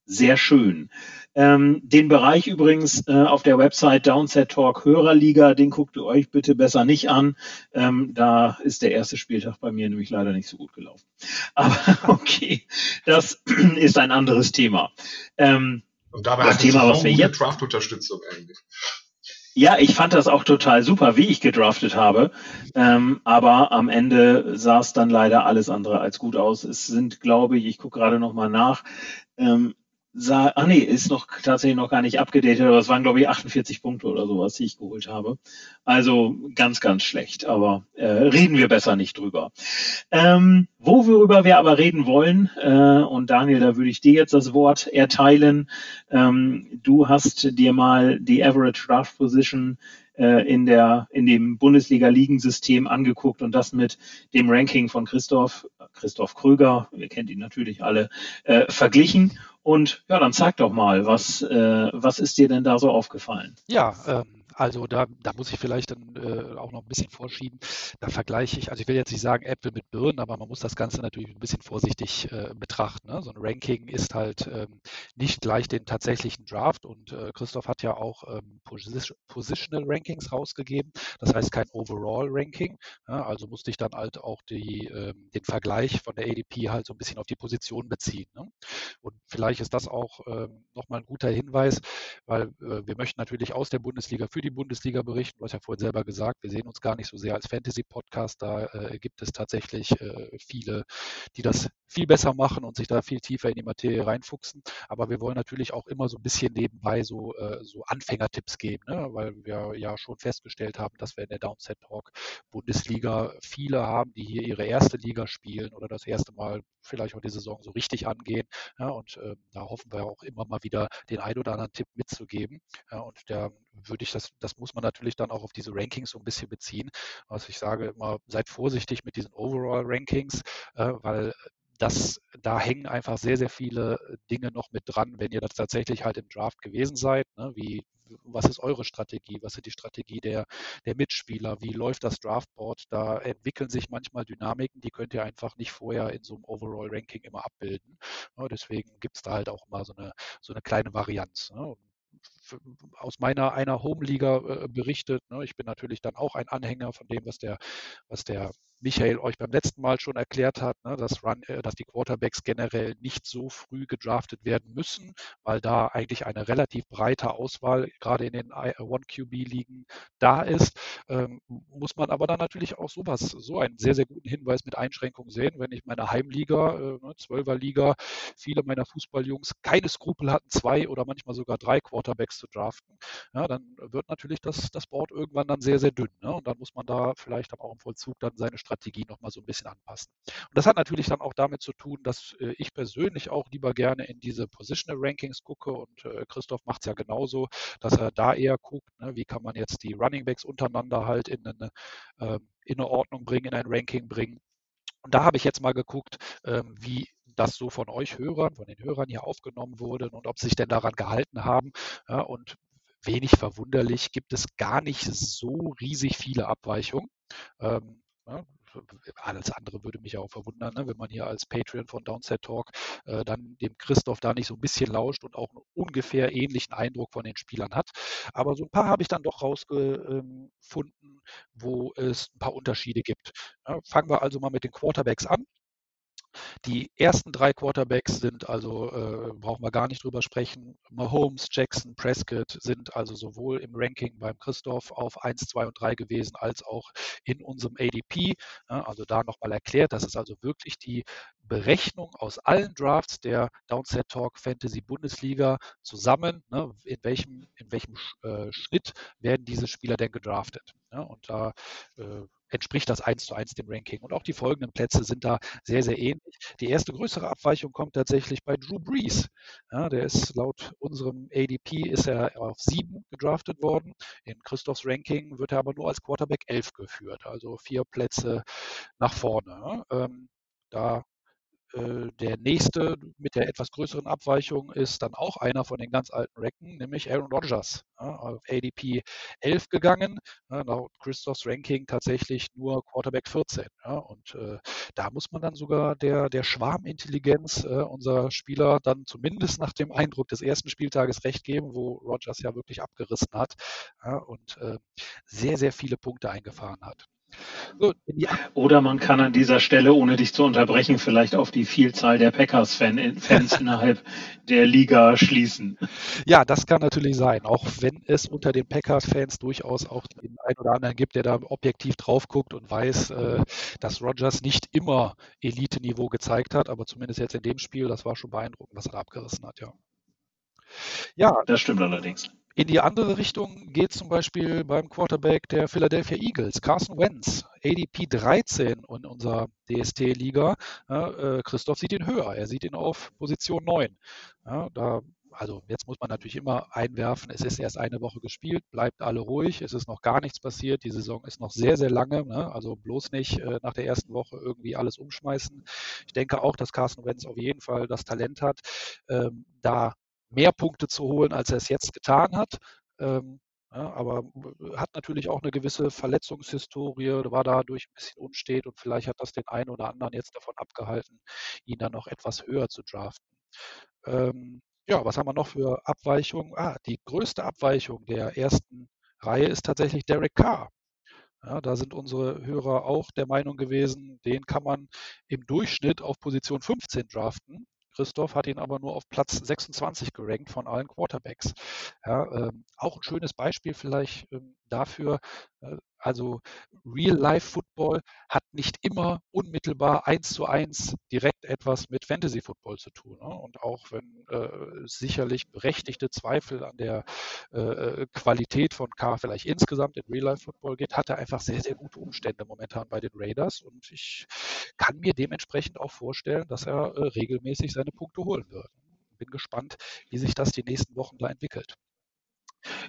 Sehr schön. Ähm, den Bereich übrigens äh, auf der Website Downset Talk Hörerliga, den guckt ihr euch bitte besser nicht an. Ähm, da ist der erste Spieltag bei mir nämlich leider nicht so gut gelaufen. Aber okay, das ist ein anderes Thema. Ähm, Und dabei das Thema, was wir jetzt Draft-Unterstützung eigentlich. Ja, ich fand das auch total super, wie ich gedraftet habe. Ähm, aber am Ende sah es dann leider alles andere als gut aus. Es sind, glaube ich, ich gucke gerade noch mal nach, ähm, sah, ah nee, ist noch tatsächlich noch gar nicht abgedatet, aber es waren glaube ich 48 Punkte oder sowas, die ich geholt habe. Also ganz, ganz schlecht, aber äh, reden wir besser nicht drüber. Ähm, worüber wir aber reden wollen, äh, und Daniel, da würde ich dir jetzt das Wort erteilen. Ähm, du hast dir mal die Average Draft Position äh, in der in dem Bundesliga-Ligensystem angeguckt und das mit dem Ranking von Christoph Christoph Kröger, wir kennen ihn natürlich alle, äh, verglichen und ja, dann sag doch mal, was, äh, was ist dir denn da so aufgefallen? Ja, ähm, also da, da muss ich vielleicht dann äh, auch noch ein bisschen vorschieben. Da vergleiche ich, also ich will jetzt nicht sagen Äpfel mit Birnen, aber man muss das Ganze natürlich ein bisschen vorsichtig äh, betrachten. Ne? So ein Ranking ist halt ähm, nicht gleich den tatsächlichen Draft und äh, Christoph hat ja auch ähm, Positional Rankings rausgegeben, das heißt kein Overall Ranking. Ja? Also musste ich dann halt auch die, ähm, den Vergleich von der ADP halt so ein bisschen auf die Position beziehen. Ne? Und vielleicht ist das auch ähm, nochmal ein guter Hinweis, weil äh, wir möchten natürlich aus der Bundesliga für die die Bundesliga berichten. Du hast ja vorhin selber gesagt, wir sehen uns gar nicht so sehr als Fantasy-Podcast. Da äh, gibt es tatsächlich äh, viele, die das viel besser machen und sich da viel tiefer in die Materie reinfuchsen. Aber wir wollen natürlich auch immer so ein bisschen nebenbei so, äh, so Anfängertipps geben, ne? weil wir ja schon festgestellt haben, dass wir in der Downset Talk Bundesliga viele haben, die hier ihre erste Liga spielen oder das erste Mal vielleicht auch die Saison so richtig angehen. Ja, und äh, da hoffen wir auch immer mal wieder den ein oder anderen Tipp mitzugeben. Ja, und der würde ich das, das muss man natürlich dann auch auf diese Rankings so ein bisschen beziehen. Also ich sage immer, seid vorsichtig mit diesen Overall-Rankings, äh, weil das, da hängen einfach sehr, sehr viele Dinge noch mit dran, wenn ihr das tatsächlich halt im Draft gewesen seid. Ne? Wie, was ist eure Strategie? Was ist die Strategie der, der Mitspieler? Wie läuft das Draftboard? Da entwickeln sich manchmal Dynamiken, die könnt ihr einfach nicht vorher in so einem Overall-Ranking immer abbilden. Ja, deswegen gibt es da halt auch mal so eine, so eine kleine Varianz. Ne? Aus meiner einer Home-Liga äh, berichtet. Ne? Ich bin natürlich dann auch ein Anhänger von dem, was der, was der Michael euch beim letzten Mal schon erklärt hat, ne, dass, Run, äh, dass die Quarterbacks generell nicht so früh gedraftet werden müssen, weil da eigentlich eine relativ breite Auswahl gerade in den One-QB-Ligen da ist. Ähm, muss man aber dann natürlich auch sowas, so einen sehr, sehr guten Hinweis mit Einschränkungen sehen, wenn ich meine Heimliga, äh, ne, 12er Liga, viele meiner Fußballjungs keine Skrupel hatten, zwei oder manchmal sogar drei Quarterbacks zu draften, ja, dann wird natürlich das, das Board irgendwann dann sehr, sehr dünn. Ne? Und dann muss man da vielleicht auch im Vollzug dann seine Strategie nochmal so ein bisschen anpassen. Und das hat natürlich dann auch damit zu tun, dass äh, ich persönlich auch lieber gerne in diese Positional Rankings gucke und äh, Christoph macht es ja genauso, dass er da eher guckt, ne, wie kann man jetzt die Running Backs untereinander halt in eine, äh, in eine Ordnung bringen, in ein Ranking bringen. Und da habe ich jetzt mal geguckt, ähm, wie das so von euch Hörern, von den Hörern hier aufgenommen wurde und ob sich denn daran gehalten haben. Ja, und wenig verwunderlich gibt es gar nicht so riesig viele Abweichungen. Ähm, ja, alles andere würde mich auch verwundern, ne, wenn man hier als Patreon von Downset Talk äh, dann dem Christoph da nicht so ein bisschen lauscht und auch einen ungefähr ähnlichen Eindruck von den Spielern hat. Aber so ein paar habe ich dann doch rausgefunden, wo es ein paar Unterschiede gibt. Ja, fangen wir also mal mit den Quarterbacks an. Die ersten drei Quarterbacks sind also, äh, brauchen wir gar nicht drüber sprechen. Mahomes, Jackson, Prescott sind also sowohl im Ranking beim Christoph auf 1, 2 und 3 gewesen, als auch in unserem ADP. Ja, also da nochmal erklärt, das ist also wirklich die Berechnung aus allen Drafts der Downset Talk Fantasy Bundesliga zusammen, ne, in welchem, in welchem äh, Schnitt werden diese Spieler denn gedraftet. Ja, und da äh, entspricht das eins zu eins dem Ranking. Und auch die folgenden Plätze sind da sehr, sehr ähnlich. Die erste größere Abweichung kommt tatsächlich bei Drew Brees. Ja, der ist laut unserem ADP ist er auf sieben gedraftet worden. In Christophs Ranking wird er aber nur als Quarterback elf geführt, also vier Plätze nach vorne. Ähm, da der nächste mit der etwas größeren Abweichung ist dann auch einer von den ganz alten Recken, nämlich Aaron Rodgers, ja, auf ADP 11 gegangen, ja, Christophs Ranking tatsächlich nur Quarterback 14. Ja, und äh, da muss man dann sogar der, der Schwarmintelligenz äh, unserer Spieler dann zumindest nach dem Eindruck des ersten Spieltages recht geben, wo Rodgers ja wirklich abgerissen hat und äh, sehr, sehr viele Punkte eingefahren hat. Oder man kann an dieser Stelle, ohne dich zu unterbrechen, vielleicht auf die Vielzahl der Packers-Fans innerhalb der Liga schließen. Ja, das kann natürlich sein, auch wenn es unter den Packers-Fans durchaus auch den einen oder anderen gibt, der da objektiv drauf guckt und weiß, äh, dass Rogers nicht immer Elite-Niveau gezeigt hat, aber zumindest jetzt in dem Spiel, das war schon beeindruckend, was er abgerissen hat, ja. Ja, das stimmt allerdings. In die andere Richtung geht zum Beispiel beim Quarterback der Philadelphia Eagles, Carson Wentz, ADP 13 in unserer DST-Liga. Ja, äh, Christoph sieht ihn höher, er sieht ihn auf Position 9. Ja, da also jetzt muss man natürlich immer einwerfen, es ist erst eine Woche gespielt, bleibt alle ruhig, es ist noch gar nichts passiert, die Saison ist noch sehr, sehr lange, ne? also bloß nicht äh, nach der ersten Woche irgendwie alles umschmeißen. Ich denke auch, dass Carson Wentz auf jeden Fall das Talent hat, ähm, da mehr Punkte zu holen, als er es jetzt getan hat. Ähm, ja, aber hat natürlich auch eine gewisse Verletzungshistorie, war dadurch ein bisschen unstet und vielleicht hat das den einen oder anderen jetzt davon abgehalten, ihn dann noch etwas höher zu draften. Ähm, ja, was haben wir noch für Abweichungen? Ah, die größte Abweichung der ersten Reihe ist tatsächlich Derek Carr. Ja, da sind unsere Hörer auch der Meinung gewesen, den kann man im Durchschnitt auf Position 15 draften. Christoph hat ihn aber nur auf Platz 26 gerankt von allen Quarterbacks. Ja, ähm, auch ein schönes Beispiel vielleicht ähm, dafür, äh, also Real-Life-Football hat nicht immer unmittelbar eins zu eins direkt etwas mit Fantasy-Football zu tun. Ne? Und auch wenn äh, sicherlich berechtigte Zweifel an der äh, äh Qualität von K vielleicht insgesamt in Real-Life-Football geht, hat er einfach sehr, sehr gute Umstände momentan bei den Raiders. Und ich kann mir dementsprechend auch vorstellen, dass er äh, regelmäßig seine Punkte holen wird. Bin gespannt, wie sich das die nächsten Wochen da entwickelt.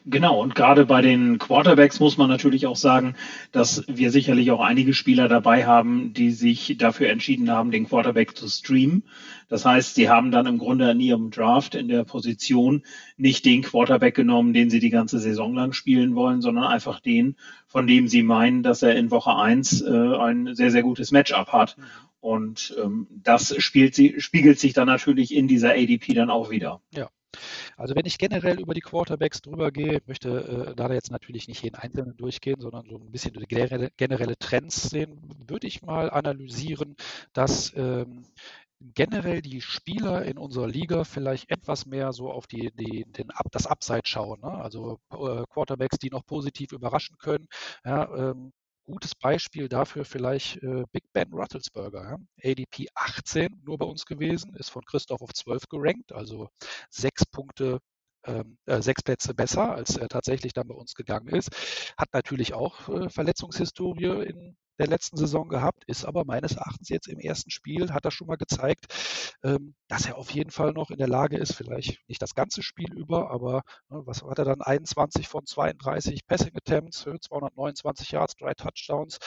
Genau, und gerade bei den Quarterbacks muss man natürlich auch sagen, dass wir sicherlich auch einige Spieler dabei haben, die sich dafür entschieden haben, den Quarterback zu streamen. Das heißt, sie haben dann im Grunde in ihrem Draft in der Position nicht den Quarterback genommen, den sie die ganze Saison lang spielen wollen, sondern einfach den, von dem sie meinen, dass er in Woche eins äh, ein sehr, sehr gutes Matchup hat. Und ähm, das spielt, spiegelt sich dann natürlich in dieser ADP dann auch wieder. Ja. Also wenn ich generell über die Quarterbacks drüber gehe, möchte äh, da jetzt natürlich nicht jeden Einzelnen durchgehen, sondern so ein bisschen generelle, generelle Trends sehen, würde ich mal analysieren, dass ähm, generell die Spieler in unserer Liga vielleicht etwas mehr so auf die, die, den, das Upside schauen. Ne? Also äh, Quarterbacks, die noch positiv überraschen können. Ja, ähm, gutes Beispiel dafür vielleicht äh, Big Ben Ruttelsberger. Ja? ADP 18 nur bei uns gewesen, ist von Christoph auf 12 gerankt, also sechs Punkte sechs Plätze besser, als er tatsächlich dann bei uns gegangen ist. Hat natürlich auch äh, Verletzungshistorie in der letzten Saison gehabt, ist aber meines Erachtens jetzt im ersten Spiel, hat er schon mal gezeigt, ähm, dass er auf jeden Fall noch in der Lage ist, vielleicht nicht das ganze Spiel über, aber ne, was hat er dann? 21 von 32 Passing Attempts, 229 Yards, drei Touchdowns.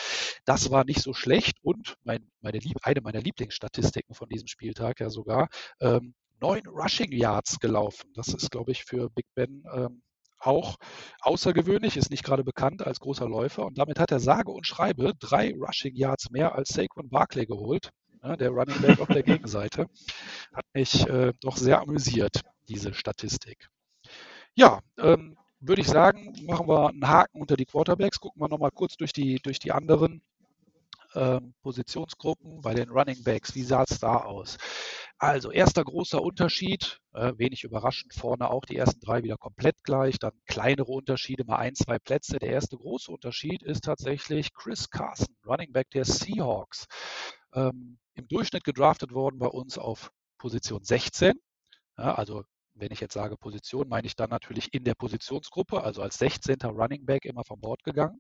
Das war nicht so schlecht und mein, meine Lieb eine meiner Lieblingsstatistiken von diesem Spieltag ja sogar, ähm, neun Rushing Yards gelaufen. Das ist, glaube ich, für Big Ben ähm, auch außergewöhnlich, ist nicht gerade bekannt als großer Läufer. Und damit hat er sage und schreibe drei Rushing Yards mehr als Saquon Barkley geholt, ja, der Running Back auf der Gegenseite. Hat mich äh, doch sehr amüsiert, diese Statistik. Ja, ähm, würde ich sagen, machen wir einen Haken unter die Quarterbacks, gucken wir nochmal kurz durch die, durch die anderen ähm, Positionsgruppen bei den Running Backs. Wie sah es da aus? Also erster großer Unterschied, äh, wenig überraschend, vorne auch die ersten drei wieder komplett gleich, dann kleinere Unterschiede, mal ein, zwei Plätze. Der erste große Unterschied ist tatsächlich Chris Carson, Running Back der Seahawks. Ähm, Im Durchschnitt gedraftet worden bei uns auf Position 16. Ja, also wenn ich jetzt sage Position, meine ich dann natürlich in der Positionsgruppe, also als 16. Running Back immer vom Bord gegangen.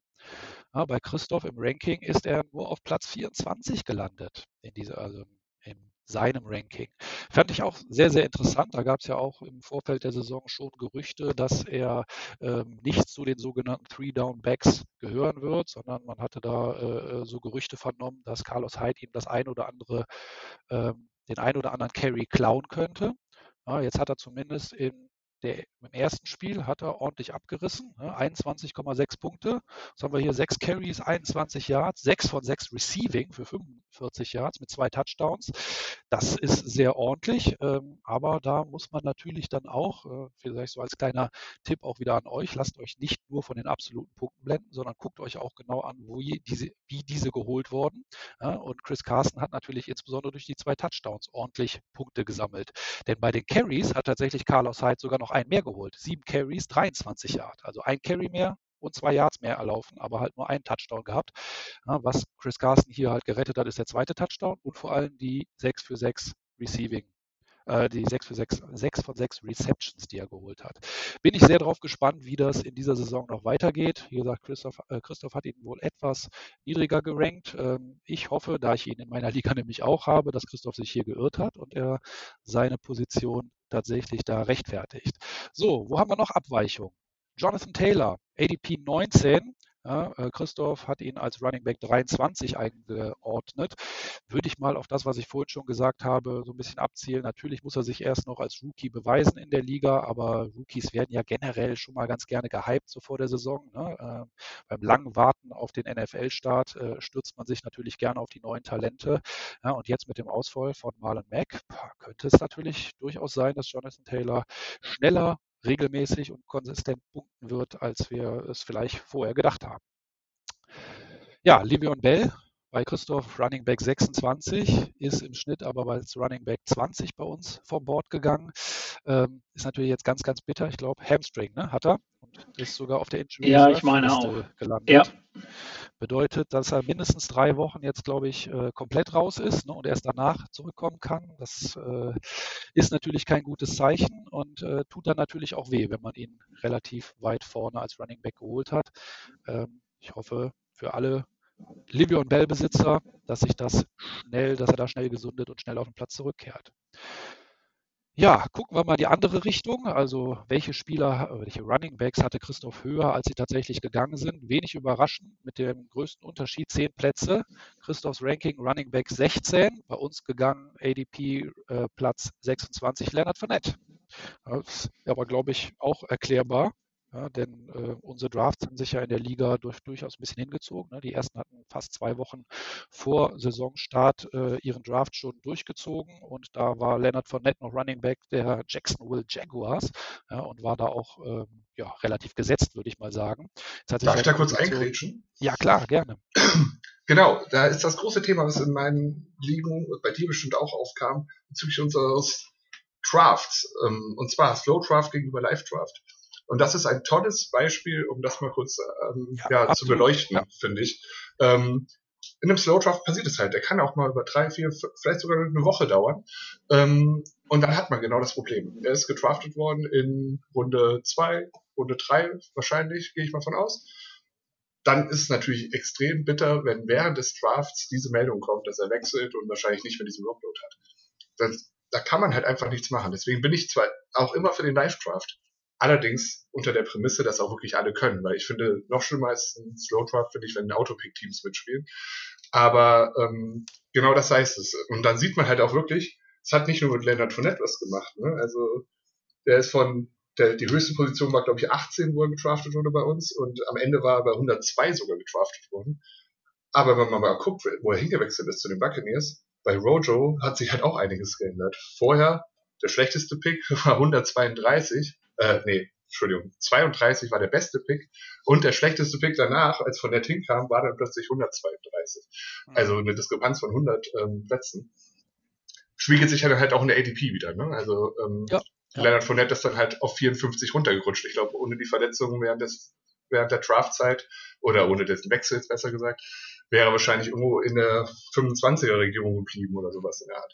Ja, bei Christoph im Ranking ist er nur auf Platz 24 gelandet, in diese, also in seinem Ranking. Fand ich auch sehr, sehr interessant. Da gab es ja auch im Vorfeld der Saison schon Gerüchte, dass er ähm, nicht zu den sogenannten Three-Down-Backs gehören wird, sondern man hatte da äh, so Gerüchte vernommen, dass Carlos Hyde ihm das ein oder andere ähm, den ein oder anderen Carry klauen könnte. Ja, jetzt hat er zumindest in der, Im ersten Spiel hat er ordentlich abgerissen, ne? 21,6 Punkte. Jetzt haben wir hier sechs Carries, 21 Yards, sechs von sechs Receiving für 45 Yards mit zwei Touchdowns. Das ist sehr ordentlich, ähm, aber da muss man natürlich dann auch, äh, vielleicht so als kleiner Tipp auch wieder an euch, lasst euch nicht nur von den absoluten Punkten blenden, sondern guckt euch auch genau an, wo diese, wie diese geholt wurden. Ja? Und Chris Carson hat natürlich insbesondere durch die zwei Touchdowns ordentlich Punkte gesammelt. Denn bei den Carries hat tatsächlich Carlos Hyde sogar noch noch einen mehr geholt. Sieben Carries, 23 Yards. Also ein Carry mehr und zwei Yards mehr erlaufen, aber halt nur einen Touchdown gehabt. Ja, was Chris Carson hier halt gerettet hat, ist der zweite Touchdown und vor allem die 6 für 6 Receiving äh, die 6 für 6, 6 von 6 Receptions, die er geholt hat. Bin ich sehr darauf gespannt, wie das in dieser Saison noch weitergeht. Wie gesagt, Christoph, äh, Christoph hat ihn wohl etwas niedriger gerankt. Ähm, ich hoffe, da ich ihn in meiner Liga nämlich auch habe, dass Christoph sich hier geirrt hat und er seine Position tatsächlich da rechtfertigt. So, wo haben wir noch Abweichungen? Jonathan Taylor, ADP 19, ja, äh, Christoph hat ihn als Running Back 23 eingeordnet. Würde ich mal auf das, was ich vorhin schon gesagt habe, so ein bisschen abzielen. Natürlich muss er sich erst noch als Rookie beweisen in der Liga, aber Rookies werden ja generell schon mal ganz gerne gehypt so vor der Saison. Ne? Äh, beim langen Warten auf den NFL-Start äh, stürzt man sich natürlich gerne auf die neuen Talente. Ja, und jetzt mit dem Ausfall von Marlon Mack könnte es natürlich durchaus sein, dass Jonathan Taylor schneller regelmäßig und konsistent punkten wird, als wir es vielleicht vorher gedacht haben. Ja, Livion Bell bei Christoph Running Back 26 ist im Schnitt aber als Running Back 20 bei uns vom Board gegangen. Ähm, ist natürlich jetzt ganz, ganz bitter. Ich glaube, Hamstring ne, hat er und ist sogar auf der Injury ja, ich meine auch. gelandet. Ja. Bedeutet, dass er mindestens drei Wochen jetzt, glaube ich, äh, komplett raus ist ne, und erst danach zurückkommen kann. Das äh, ist natürlich kein gutes Zeichen und äh, tut dann natürlich auch weh, wenn man ihn relativ weit vorne als Running Back geholt hat. Ähm, ich hoffe für alle Livion Bell-Besitzer, dass sich das schnell, dass er da schnell gesundet und schnell auf den Platz zurückkehrt. Ja, gucken wir mal die andere Richtung. Also welche Spieler, welche Running Backs hatte Christoph höher, als sie tatsächlich gegangen sind? Wenig überraschend mit dem größten Unterschied zehn Plätze. Christophs Ranking Running Back 16, bei uns gegangen ADP äh, Platz 26 Leonard Fournette. Das ist aber, glaube ich, auch erklärbar. Ja, denn äh, unsere Drafts haben sich ja in der Liga durch, durchaus ein bisschen hingezogen. Ne? Die ersten hatten fast zwei Wochen vor Saisonstart äh, ihren Draft schon durchgezogen und da war Leonard Fournette noch Running Back der Jacksonville Jaguars ja, und war da auch ähm, ja, relativ gesetzt, würde ich mal sagen. Darf ich da kurz eingrätschen? Ja, klar, gerne. Genau, da ist das große Thema, was in meinen Ligen und bei dir bestimmt auch aufkam, bezüglich unseres Drafts. Ähm, und zwar Slow Draft gegenüber Live Draft. Und das ist ein tolles Beispiel, um das mal kurz ähm, ja, ja zu beleuchten, ja. finde ich. Ähm, in einem Slow Draft passiert es halt. Der kann auch mal über drei, vier, vielleicht sogar eine Woche dauern. Ähm, und dann hat man genau das Problem. Er ist gedraftet worden in Runde zwei, Runde drei wahrscheinlich, gehe ich mal von aus. Dann ist es natürlich extrem bitter, wenn während des Drafts diese Meldung kommt, dass er wechselt und wahrscheinlich nicht mehr diesen Workload hat. Das, da kann man halt einfach nichts machen. Deswegen bin ich zwar auch immer für den Live-Draft, Allerdings unter der Prämisse, dass auch wirklich alle können, weil ich finde, noch schlimmer als ein Slow Draft finde ich, wenn Autopick-Teams mitspielen. Aber ähm, genau das heißt es. Und dann sieht man halt auch wirklich, es hat nicht nur mit Leonard Fournette was gemacht. Ne? Also der ist von, der, die höchste Position war, glaube ich, 18, wo er getraftet wurde bei uns. Und am Ende war er bei 102 sogar getraftet worden. Aber wenn man mal guckt, wo er hingewechselt ist zu den Buccaneers, bei Rojo hat sich halt auch einiges geändert. Vorher, der schlechteste Pick war 132 äh, nee, Entschuldigung, 32 war der beste Pick und der schlechteste Pick danach, als von der Tink kam, war dann plötzlich 132. Mhm. Also eine Diskrepanz von 100 ähm, Plätzen. Spiegelt sich halt, halt auch in der ADP wieder. Ne? Also ähm, ja, ja. Leonard Fournette ist dann halt auf 54 runtergerutscht. Ich glaube, ohne die Verletzungen während, des, während der Draftzeit oder ohne dessen Wechsels besser gesagt, wäre wahrscheinlich irgendwo in der 25er-Region geblieben oder sowas in der Art.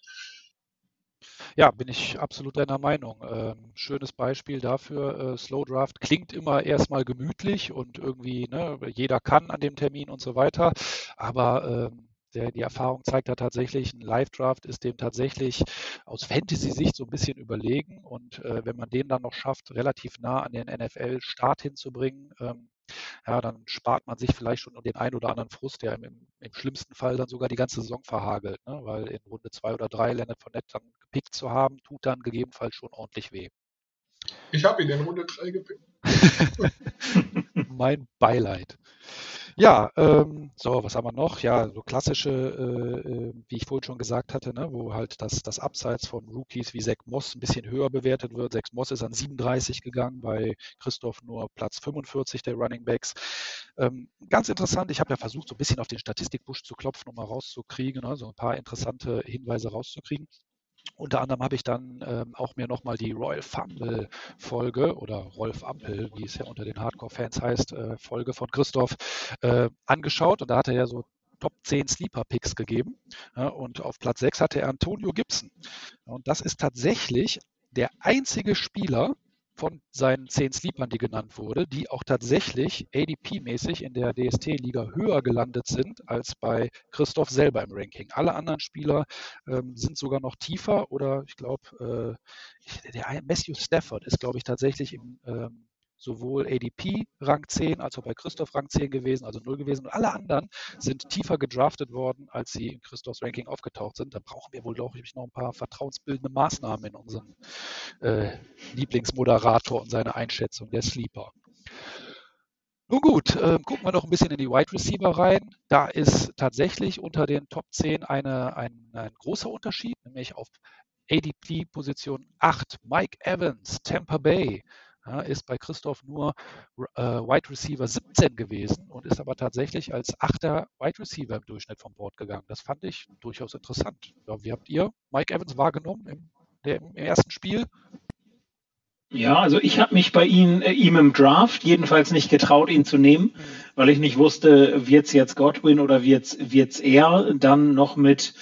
Ja, bin ich absolut deiner Meinung. Ähm, schönes Beispiel dafür. Äh, Slow Draft klingt immer erstmal gemütlich und irgendwie, ne, jeder kann an dem Termin und so weiter. Aber ähm, der, die Erfahrung zeigt ja tatsächlich, ein Live-Draft ist dem tatsächlich aus Fantasy-Sicht so ein bisschen überlegen. Und äh, wenn man den dann noch schafft, relativ nah an den NFL-Start hinzubringen, ähm, ja, dann spart man sich vielleicht schon den ein oder anderen Frust, der im, im schlimmsten Fall dann sogar die ganze Saison verhagelt, ne? weil in Runde zwei oder drei Leonard von Nett dann gepickt zu haben, tut dann gegebenenfalls schon ordentlich weh. Ich habe ihn in Runde 3 gepickt. mein Beileid. Ja, ähm, so, was haben wir noch? Ja, so klassische, äh, äh, wie ich vorhin schon gesagt hatte, ne, wo halt das, das Abseits von Rookies wie Zach Moss ein bisschen höher bewertet wird. Zach Moss ist an 37 gegangen, bei Christoph nur Platz 45 der Running Backs. Ähm, ganz interessant, ich habe ja versucht, so ein bisschen auf den Statistikbusch zu klopfen, um mal rauszukriegen, ne, so ein paar interessante Hinweise rauszukriegen. Unter anderem habe ich dann ähm, auch mir nochmal die Royal Fumble Folge oder Rolf Ampel, wie es ja unter den Hardcore-Fans heißt, äh, Folge von Christoph äh, angeschaut. Und da hat er ja so Top 10 Sleeper Picks gegeben. Ja, und auf Platz 6 hatte er Antonio Gibson. Und das ist tatsächlich der einzige Spieler, von seinen zehn Sleepern, die genannt wurde, die auch tatsächlich ADP-mäßig in der DST-Liga höher gelandet sind als bei Christoph selber im Ranking. Alle anderen Spieler ähm, sind sogar noch tiefer oder ich glaube, äh, der Matthew Stafford ist, glaube ich, tatsächlich im ähm, sowohl ADP Rang 10 als auch bei Christoph Rang 10 gewesen, also 0 gewesen. Und alle anderen sind tiefer gedraftet worden, als sie in Christophs Ranking aufgetaucht sind. Da brauchen wir wohl, glaube ich, noch ein paar vertrauensbildende Maßnahmen in unserem äh, Lieblingsmoderator und seine Einschätzung der Sleeper. Nun gut, äh, gucken wir noch ein bisschen in die Wide Receiver rein. Da ist tatsächlich unter den Top 10 eine, ein, ein großer Unterschied, nämlich auf ADP Position 8 Mike Evans, Tampa Bay ja, ist bei Christoph nur äh, Wide Receiver 17 gewesen und ist aber tatsächlich als achter Wide Receiver im Durchschnitt vom Board gegangen. Das fand ich durchaus interessant. Ja, wie habt ihr Mike Evans wahrgenommen im, der, im ersten Spiel? Ja, also ich habe mich bei ihm, äh, ihm im Draft jedenfalls nicht getraut, ihn zu nehmen, mhm. weil ich nicht wusste, wird's jetzt Godwin oder wird's wird's er dann noch mit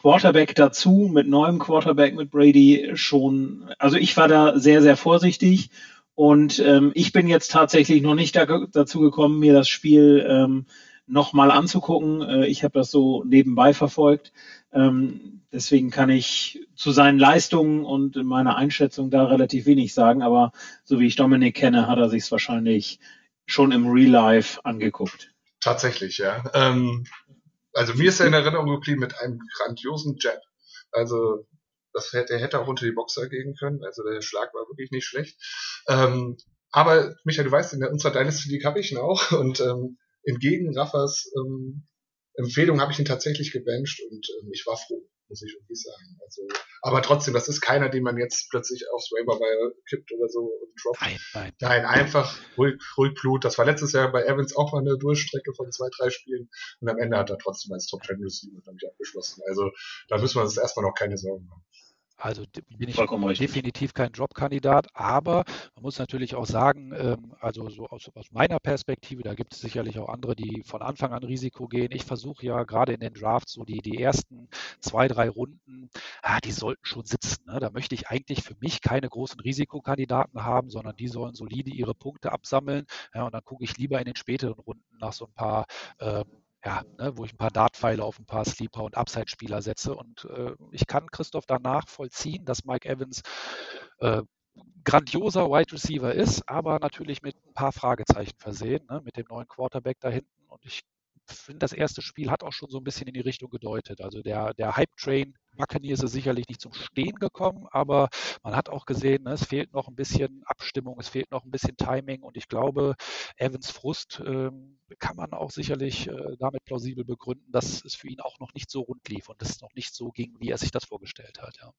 Quarterback dazu, mit neuem Quarterback, mit Brady schon. Also ich war da sehr, sehr vorsichtig und ähm, ich bin jetzt tatsächlich noch nicht da, dazu gekommen, mir das Spiel ähm, nochmal anzugucken. Äh, ich habe das so nebenbei verfolgt. Ähm, deswegen kann ich zu seinen Leistungen und meiner Einschätzung da relativ wenig sagen, aber so wie ich Dominik kenne, hat er sich wahrscheinlich schon im Real Life angeguckt. Tatsächlich, ja. Ähm, also mir ist er in Erinnerung geblieben mit einem grandiosen Jab. Also das hätte, der hätte auch unter die Boxer gehen können. Also der Schlag war wirklich nicht schlecht. Ähm, aber Michael, du weißt, in unserer Dynasty League habe ich ihn auch und ähm, entgegen Raffers ähm, Empfehlung habe ich ihn tatsächlich gebencht und ähm, ich war froh muss ich irgendwie sagen. Also, aber trotzdem, das ist keiner, den man jetzt plötzlich aufs Waiver kippt oder so und droppt. Nein, nein. Nein, einfach ruhig, ruhig Blut. Das war letztes Jahr bei Evans auch mal eine Durchstrecke von zwei, drei Spielen und am Ende hat er trotzdem als Top 10 Receiver damit abgeschlossen. Also da müssen wir uns erstmal noch keine Sorgen machen. Also bin ich definitiv kein Jobkandidat, aber man muss natürlich auch sagen, ähm, also so aus, aus, meiner Perspektive, da gibt es sicherlich auch andere, die von Anfang an Risiko gehen. Ich versuche ja gerade in den Drafts so die, die ersten zwei, drei Runden, ah, die sollten schon sitzen. Ne? Da möchte ich eigentlich für mich keine großen Risikokandidaten haben, sondern die sollen solide ihre Punkte absammeln. Ja, und dann gucke ich lieber in den späteren Runden nach so ein paar ähm, ja, ne, wo ich ein paar Dartpfeile auf ein paar Sleeper und Upside-Spieler setze. Und äh, ich kann Christoph danach vollziehen, dass Mike Evans äh, grandioser Wide Receiver ist, aber natürlich mit ein paar Fragezeichen versehen, ne, mit dem neuen Quarterback da hinten. Und ich das erste Spiel hat auch schon so ein bisschen in die Richtung gedeutet. Also der, der Hype-Train Buccaneers ist sicherlich nicht zum Stehen gekommen, aber man hat auch gesehen, ne, es fehlt noch ein bisschen Abstimmung, es fehlt noch ein bisschen Timing und ich glaube, Evans Frust ähm, kann man auch sicherlich äh, damit plausibel begründen, dass es für ihn auch noch nicht so rund lief und es noch nicht so ging, wie er sich das vorgestellt hat. Ja.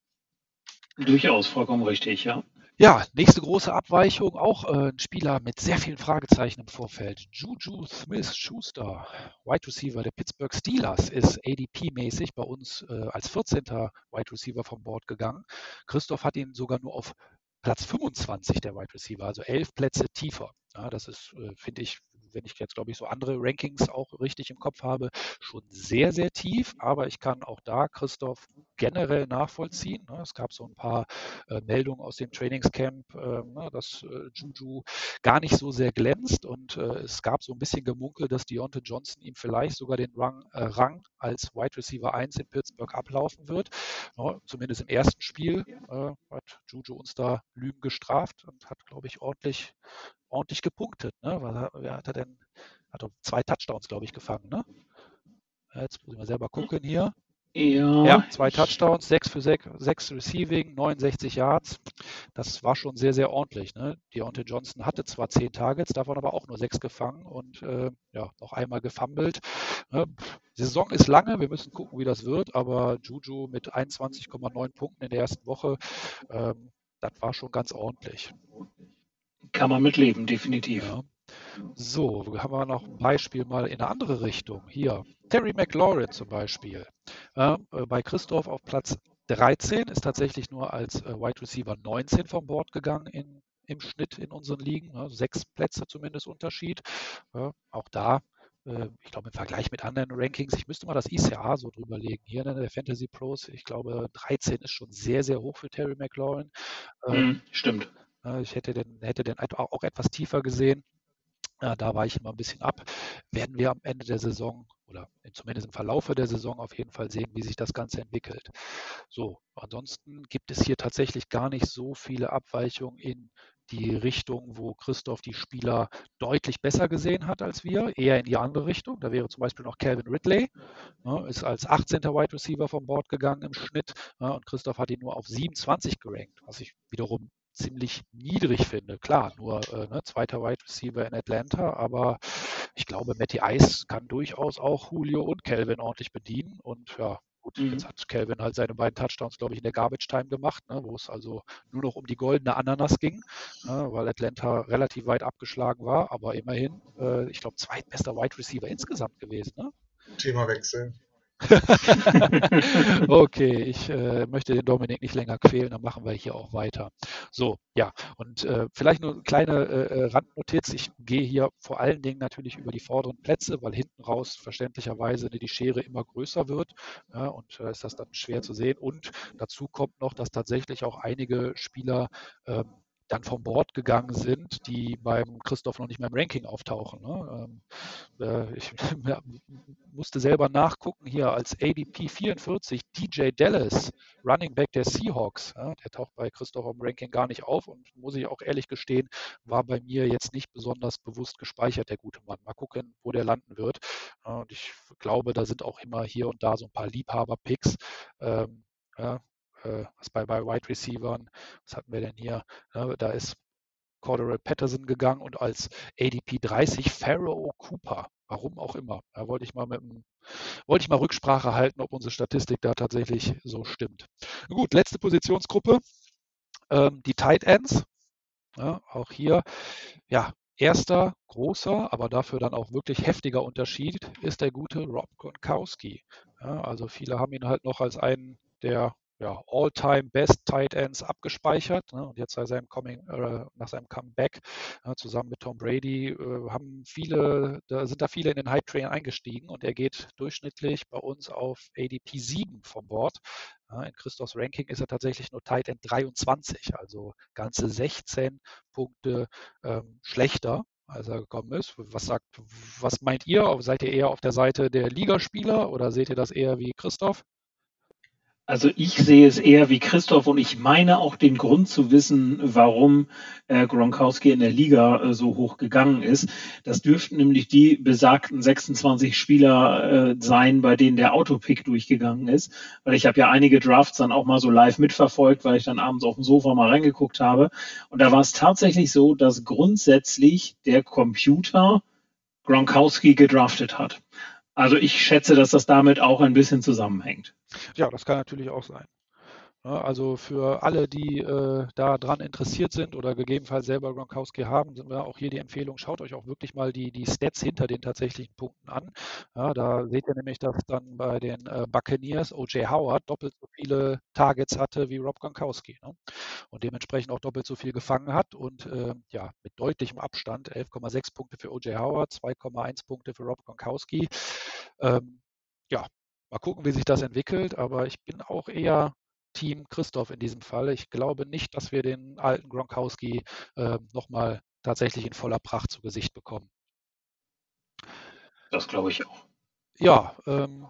Durchaus vollkommen richtig, ja. Ja, nächste große Abweichung, auch äh, ein Spieler mit sehr vielen Fragezeichen im Vorfeld. Juju Smith-Schuster, Wide Receiver der Pittsburgh Steelers, ist ADP-mäßig bei uns äh, als 14. Wide Receiver vom Board gegangen. Christoph hat ihn sogar nur auf Platz 25 der Wide Receiver, also elf Plätze tiefer. Ja, das ist, äh, finde ich, wenn ich jetzt, glaube ich, so andere Rankings auch richtig im Kopf habe, schon sehr, sehr tief. Aber ich kann auch da Christoph generell nachvollziehen. Ne? Es gab so ein paar äh, Meldungen aus dem Trainingscamp, äh, ne, dass äh, Juju gar nicht so sehr glänzt und es gab so ein bisschen Gemunkel, dass Deontay Johnson ihm vielleicht sogar den Rang, Rang als Wide Receiver 1 in Pittsburgh ablaufen wird. Zumindest im ersten Spiel hat Juju uns da Lügen gestraft und hat, glaube ich, ordentlich, ordentlich gepunktet. Ne? Weil er, hat er denn? Hat er zwei Touchdowns, glaube ich, gefangen. Ne? Jetzt muss ich mal selber gucken hier. Ja, ja zwei Touchdowns, sechs für sechs, sechs Receiving, 69 Yards. Das war schon sehr, sehr ordentlich. Ne? Deontay Johnson hatte zwar zehn Targets, davon aber auch nur sechs gefangen und äh, ja, noch einmal gefummelt. Ne? Die Saison ist lange, wir müssen gucken, wie das wird, aber Juju mit 21,9 Punkten in der ersten Woche, ähm, das war schon ganz ordentlich. Kann man mitleben, definitiv. Ja. So, haben wir noch ein Beispiel mal in eine andere Richtung. Hier, Terry McLaurin zum Beispiel. Äh, bei Christoph auf Platz 13 ist tatsächlich nur als äh, Wide Receiver 19 vom Bord gegangen in, im Schnitt in unseren Ligen. Ne? Sechs Plätze zumindest Unterschied. Äh, auch da äh, ich glaube im Vergleich mit anderen Rankings, ich müsste mal das ICA so drüber legen. Hier in der Fantasy Pros, ich glaube 13 ist schon sehr, sehr hoch für Terry McLaurin. Mhm, stimmt. Ich hätte den, hätte den auch etwas tiefer gesehen. Da weiche ich mal ein bisschen ab. Werden wir am Ende der Saison oder zumindest im Verlaufe der Saison auf jeden Fall sehen, wie sich das Ganze entwickelt. So, ansonsten gibt es hier tatsächlich gar nicht so viele Abweichungen in die Richtung, wo Christoph die Spieler deutlich besser gesehen hat als wir, eher in die andere Richtung. Da wäre zum Beispiel noch Calvin Ridley, ne, ist als 18. Wide Receiver vom Board gegangen im Schnitt ne, und Christoph hat ihn nur auf 27 gerankt, was ich wiederum ziemlich niedrig finde. Klar, nur äh, ne, zweiter Wide Receiver in Atlanta, aber ich glaube, Matty Ice kann durchaus auch Julio und Calvin ordentlich bedienen. Und ja, gut, mhm. jetzt hat Calvin halt seine beiden Touchdowns, glaube ich, in der Garbage Time gemacht, ne, wo es also nur noch um die goldene Ananas ging, ne, weil Atlanta relativ weit abgeschlagen war, aber immerhin, äh, ich glaube, zweitbester Wide Receiver insgesamt gewesen. Ne? Thema wechseln. okay, ich äh, möchte den Dominik nicht länger quälen, dann machen wir hier auch weiter. So, ja, und äh, vielleicht nur eine kleine äh, äh, Randnotiz. Ich gehe hier vor allen Dingen natürlich über die vorderen Plätze, weil hinten raus verständlicherweise die Schere immer größer wird ja, und ist das dann schwer zu sehen. Und dazu kommt noch, dass tatsächlich auch einige Spieler ähm, dann vom Bord gegangen sind, die beim Christoph noch nicht mehr im Ranking auftauchen. Ne? Ähm, äh, ich musste selber nachgucken, hier als ADP 44 DJ Dallas, Running Back der Seahawks, ja, der taucht bei Christoph im Ranking gar nicht auf und muss ich auch ehrlich gestehen, war bei mir jetzt nicht besonders bewusst gespeichert, der gute Mann. Mal gucken, wo der landen wird. Und ich glaube, da sind auch immer hier und da so ein paar Liebhaber-Picks. Ähm, ja, äh, was bei, bei Wide Receivern, was hatten wir denn hier? Ja, da ist Cordero Patterson gegangen und als ADP 30 Pharaoh Cooper. Warum auch immer. Da wollte ich mal mit dem, wollte ich mal Rücksprache halten, ob unsere Statistik da tatsächlich so stimmt. Gut, letzte Positionsgruppe. Ähm, die Tight Ends. Ja, auch hier, ja, erster großer, aber dafür dann auch wirklich heftiger Unterschied ist der gute Rob Gronkowski. Ja, also viele haben ihn halt noch als einen der ja, All-Time Best Tight Ends abgespeichert. Ne? Und jetzt bei seinem Coming, äh, nach seinem Comeback äh, zusammen mit Tom Brady äh, haben viele, da sind da viele in den Hype Train eingestiegen und er geht durchschnittlich bei uns auf ADP 7 vom Bord. in Christophs Ranking ist er tatsächlich nur Tight End 23, also ganze 16 Punkte ähm, schlechter als er gekommen ist. Was sagt, was meint ihr? Seid ihr eher auf der Seite der Ligaspieler oder seht ihr das eher wie Christoph? Also ich sehe es eher wie Christoph und ich meine auch den Grund zu wissen, warum äh, Gronkowski in der Liga äh, so hoch gegangen ist. Das dürften nämlich die besagten 26 Spieler äh, sein, bei denen der Autopick durchgegangen ist. Weil ich habe ja einige Drafts dann auch mal so live mitverfolgt, weil ich dann abends auf dem Sofa mal reingeguckt habe. Und da war es tatsächlich so, dass grundsätzlich der Computer Gronkowski gedraftet hat. Also ich schätze, dass das damit auch ein bisschen zusammenhängt. Ja, das kann natürlich auch sein. Also für alle, die äh, da dran interessiert sind oder gegebenenfalls selber Gronkowski haben, sind wir auch hier die Empfehlung, schaut euch auch wirklich mal die, die Stats hinter den tatsächlichen Punkten an. Ja, da seht ihr nämlich, dass dann bei den äh, Buccaneers O.J. Howard doppelt so viele Targets hatte wie Rob Gronkowski ne? und dementsprechend auch doppelt so viel gefangen hat und äh, ja, mit deutlichem Abstand 11,6 Punkte für O.J. Howard, 2,1 Punkte für Rob Gronkowski. Ähm, ja, mal gucken, wie sich das entwickelt, aber ich bin auch eher Team Christoph in diesem Fall. Ich glaube nicht, dass wir den alten Gronkowski äh, nochmal tatsächlich in voller Pracht zu Gesicht bekommen. Das glaube ich auch. Ja, ähm,